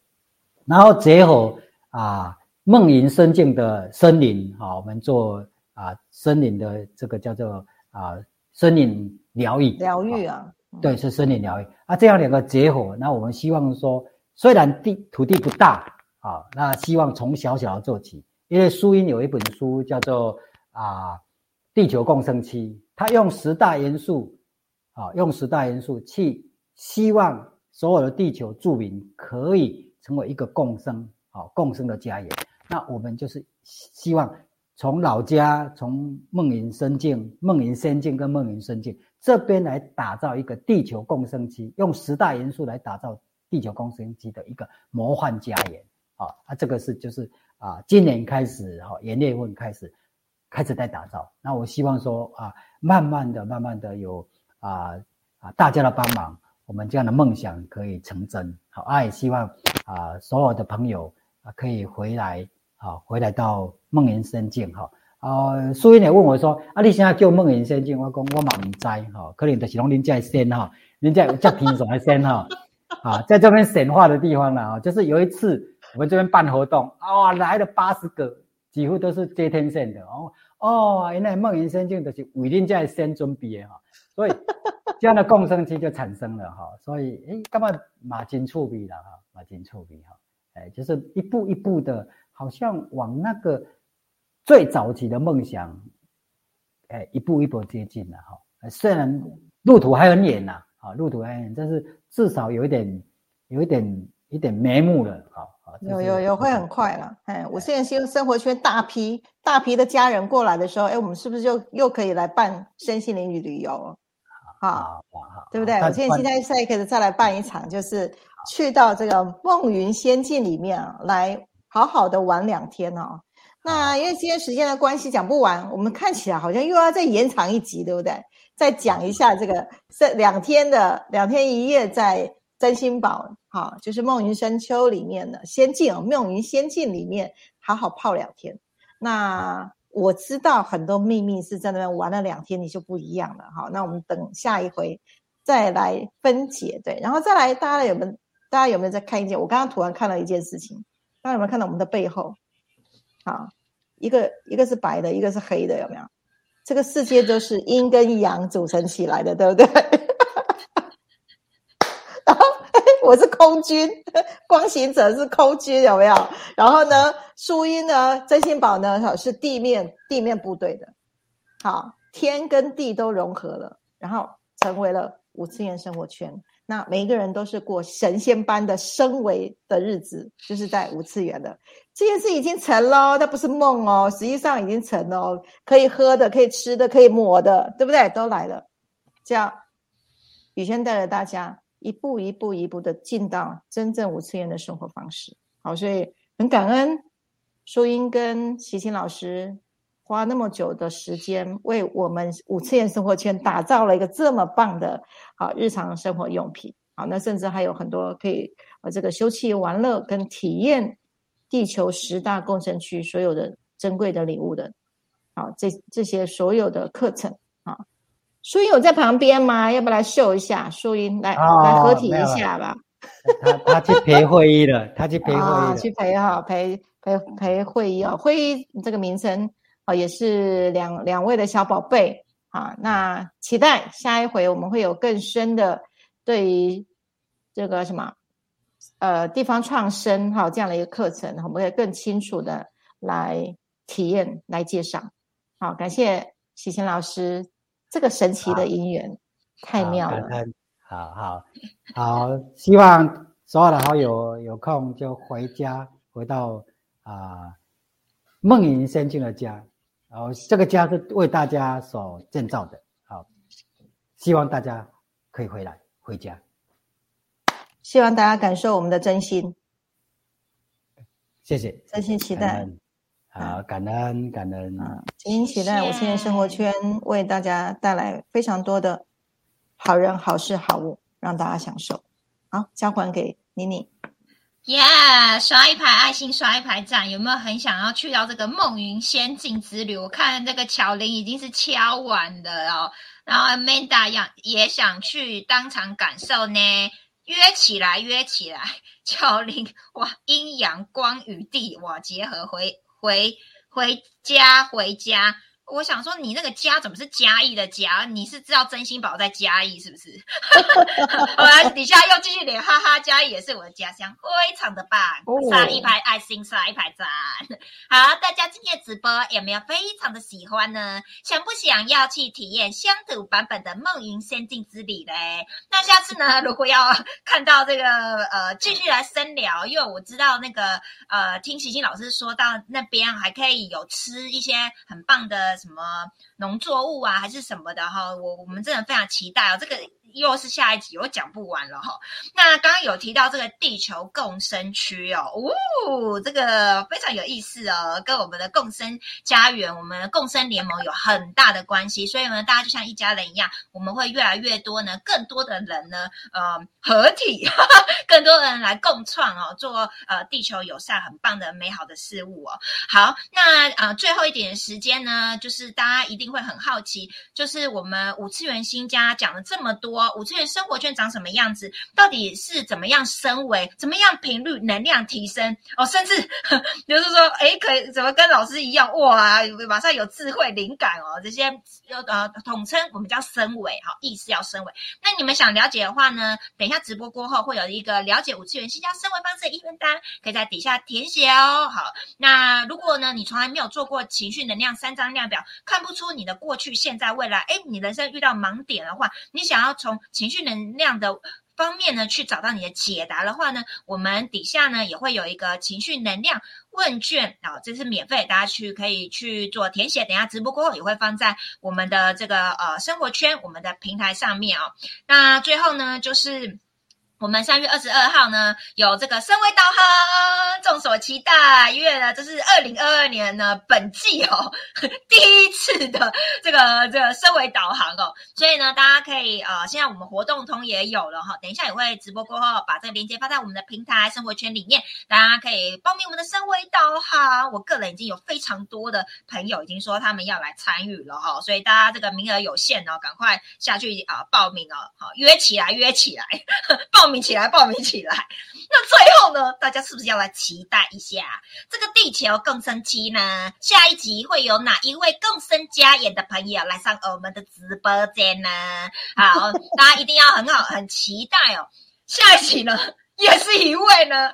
然后结合啊梦萦深境的森林，啊，我们做。啊，森林的这个叫做啊，森林疗愈，疗愈啊，对，是森林疗愈。啊，这样两个结合，那我们希望说，虽然地土地不大啊，那希望从小小的做起，因为苏英有一本书叫做啊，地球共生期，他用十大元素啊，用十大元素去希望所有的地球住民可以成为一个共生啊，共生的家园，那我们就是希望。从老家，从梦云深境、梦云仙境跟梦云深境这边来打造一个地球共生机，用十大元素来打造地球共生机的一个魔幻家园啊！啊，这个是就是啊，今年开始哈，元月份开始开始在打造。那我希望说啊，慢慢的、慢慢的有啊啊大家的帮忙，我们这样的梦想可以成真。好，啊，也希望啊所有的朋友啊可以回来。啊，回来到梦云仙境哈。啊，苏英也问我说：“啊，你现在叫梦云仙境？”我讲我嘛唔知哈，可能就是龙林在仙哈，人家叫天什么仙哈。啊，在这边神话的地方了啊，就是有一次我们这边办活动啊，来了八十个，几乎都是接天线的哦。哦，原来梦云仙境就是为林在仙准备的哈，所以这样的共生期就产生了哈。所以诶，干嘛马金触笔了哈？马金触笔哈，哎，就是一步一步的。好像往那个最早期的梦想，哎，一步一步接近了哈。虽然路途还很远呐，啊，路途还很远，但是至少有一点，有一点，一点眉目了，啊有有有，会很快了。哎，我现在新生活圈大批大批的家人过来的时候，哎，我们是不是就又可以来办身心灵旅游？好，好，对不对？我现在现在再可以再来办一场，就是去到这个梦云仙境里面来。好好的玩两天哦，那因为今天时间的关系讲不完，我们看起来好像又要再延长一集，对不对？再讲一下这个这两天的两天一夜在真心堡，哈，就是梦云深秋里面的仙境哦，梦云仙境里面好好泡两天。那我知道很多秘密是在那边玩了两天，你就不一样了，哈。那我们等下一回再来分解，对，然后再来，大家有没有？大家有没有在看一件？我刚刚突然看到一件事情，大家有没有看到我们的背后？好，一个一个是白的，一个是黑的，有没有？这个世界都是阴跟阳组成起来的，对不对？然后我是空军，光行者是空军，有没有？然后呢，树荫呢，真心宝呢，是地面地面部队的。好，天跟地都融合了，然后成为了五次元生活圈。那每一个人都是过神仙般的升维的日子，就是在五次元的这件事已经成了，它不是梦哦，实际上已经成了，可以喝的、可以吃的、可以抹的，对不对？都来了，这样宇轩带着大家一步一步一步的进到真正五次元的生活方式。好，所以很感恩淑英跟齐秦老师。花那么久的时间为我们五次元生活圈打造了一个这么棒的啊日常生活用品啊，那甚至还有很多可以呃这个休憩玩乐跟体验地球十大共生区所有的珍贵的礼物的，好这这些所有的课程啊，淑英有在旁边吗？要不来秀一下？淑英来来合体一下吧。他他去陪会议了，他去陪会议，去陪哈陪陪陪会议啊，会议这个名称。啊，也是两两位的小宝贝啊，那期待下一回我们会有更深的对于这个什么呃地方创生哈这样的一个课程，我们会更清楚的来体验来介绍。好，感谢喜晴老师这个神奇的姻缘，太妙了。好好好，希望所有的好友有空就回家，回到啊梦萦仙境的家。然后这个家是为大家所建造的，好，希望大家可以回来回家，希望大家感受我们的真心，谢谢，真心期待，好，感恩感恩。啊，真心期待我现在生活圈为大家带来非常多的好人好事好物，让大家享受，好，交还给妮妮。耶！刷一排爱心，刷一排赞。有没有很想要去到这个梦云仙境之旅？我看这个巧玲已经是敲完了哦。然后 Amanda 也也想去当场感受呢。约起来，约起来！巧玲，哇，阴阳光与地哇结合，回回回家，回家。我想说，你那个家怎么是嘉义的家？你是知道真心宝在嘉义是不是？好来底下又继续连，哈哈，嘉义也是我的家乡，非常的棒，刷一排爱心，刷一排赞。好，大家今天直播有没有非常的喜欢呢？想不想要去体验乡土版本的梦云仙境之旅嘞？那下次呢，如果要看到这个呃，继续来深聊，因为我知道那个呃，听喜欣老师说到那边还可以有吃一些很棒的。什么农作物啊，还是什么的哈？我我们真的非常期待哦，这个。又是下一集，我讲不完了哈。那刚刚有提到这个地球共生区哦，哦，这个非常有意思哦，跟我们的共生家园、我们的共生联盟有很大的关系。所以呢，大家就像一家人一样，我们会越来越多呢，更多的人呢，呃，合体，更多的人来共创哦，做呃地球友善、很棒的美好的事物哦。好，那呃最后一点时间呢，就是大家一定会很好奇，就是我们五次元新家讲了这么多。五次元生活圈长什么样子？到底是怎么样升维？怎么样频率能量提升？哦，甚至 就是说，哎，可以怎么跟老师一样？哇，马上有智慧灵感哦！这些呃统称我们叫升维，好，意思要升维。那你们想了解的话呢？等一下直播过后会有一个了解五次元新加升维方式的一分单，可以在底下填写哦。好，那如果呢你从来没有做过情绪能量三张量表，看不出你的过去、现在、未来，哎，你人生遇到盲点的话，你想要从情绪能量的方面呢，去找到你的解答的话呢，我们底下呢也会有一个情绪能量问卷啊，这是免费，大家去可以去做填写。等下直播过后也会放在我们的这个呃生活圈我们的平台上面哦。那最后呢，就是。我们三月二十二号呢，有这个身为导航，众所期待，因为呢，这是二零二二年呢本季哦 第一次的这个这个身为导航哦，所以呢，大家可以呃，现在我们活动通也有了哈，等一下也会直播过后把这个链接发在我们的平台生活圈里面，大家可以报名我们的身为导航。我个人已经有非常多的朋友已经说他们要来参与了哈，所以大家这个名额有限哦，赶快下去啊报名哦，好约起来约起来 报。起来，报名起来。那最后呢？大家是不是要来期待一下这个地球更生期呢？下一集会有哪一位更生家演的朋友来上我们的直播间呢？好，大家一定要很好，很期待哦。下一集呢，也是一位呢。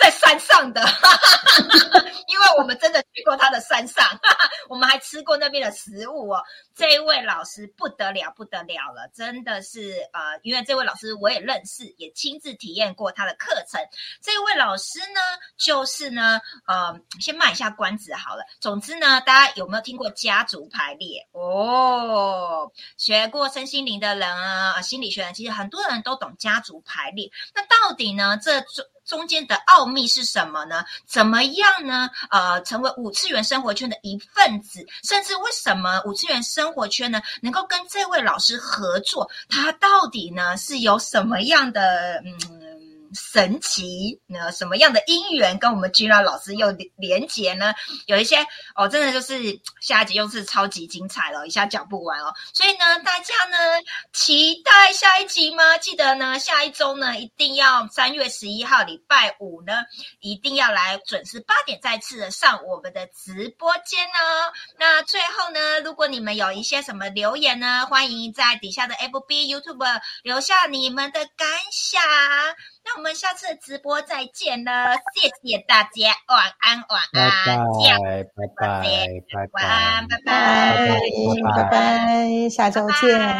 在山上的，因为我们真的去过他的山上，我们还吃过那边的食物哦。这一位老师不得了，不得了了，真的是呃，因为这位老师我也认识，也亲自体验过他的课程。这位老师呢，就是呢，呃，先卖一下关子好了。总之呢，大家有没有听过家族排列？哦，学过身心灵的人啊，心理学人，其实很多人都懂家族排列。那到底呢，这中间的奥秘是什么呢？怎么样呢？呃，成为五次元生活圈的一份子，甚至为什么五次元生活圈呢能够跟这位老师合作？他到底呢是有什么样的嗯？神奇，那什么样的因缘跟我们君老老师又连结呢？有一些哦，真的就是下一集又是超级精彩了，一下讲不完哦。所以呢，大家呢期待下一集吗？记得呢，下一周呢一定要三月十一号礼拜五呢，一定要来准时八点再次的上我们的直播间哦。那最后呢，如果你们有一些什么留言呢，欢迎在底下的 FB、YouTube 留下你们的感想。那我们下次直播再见了，谢谢大家，晚安，晚安，拜拜，拜拜，晚安，拜拜，拜拜，下周见。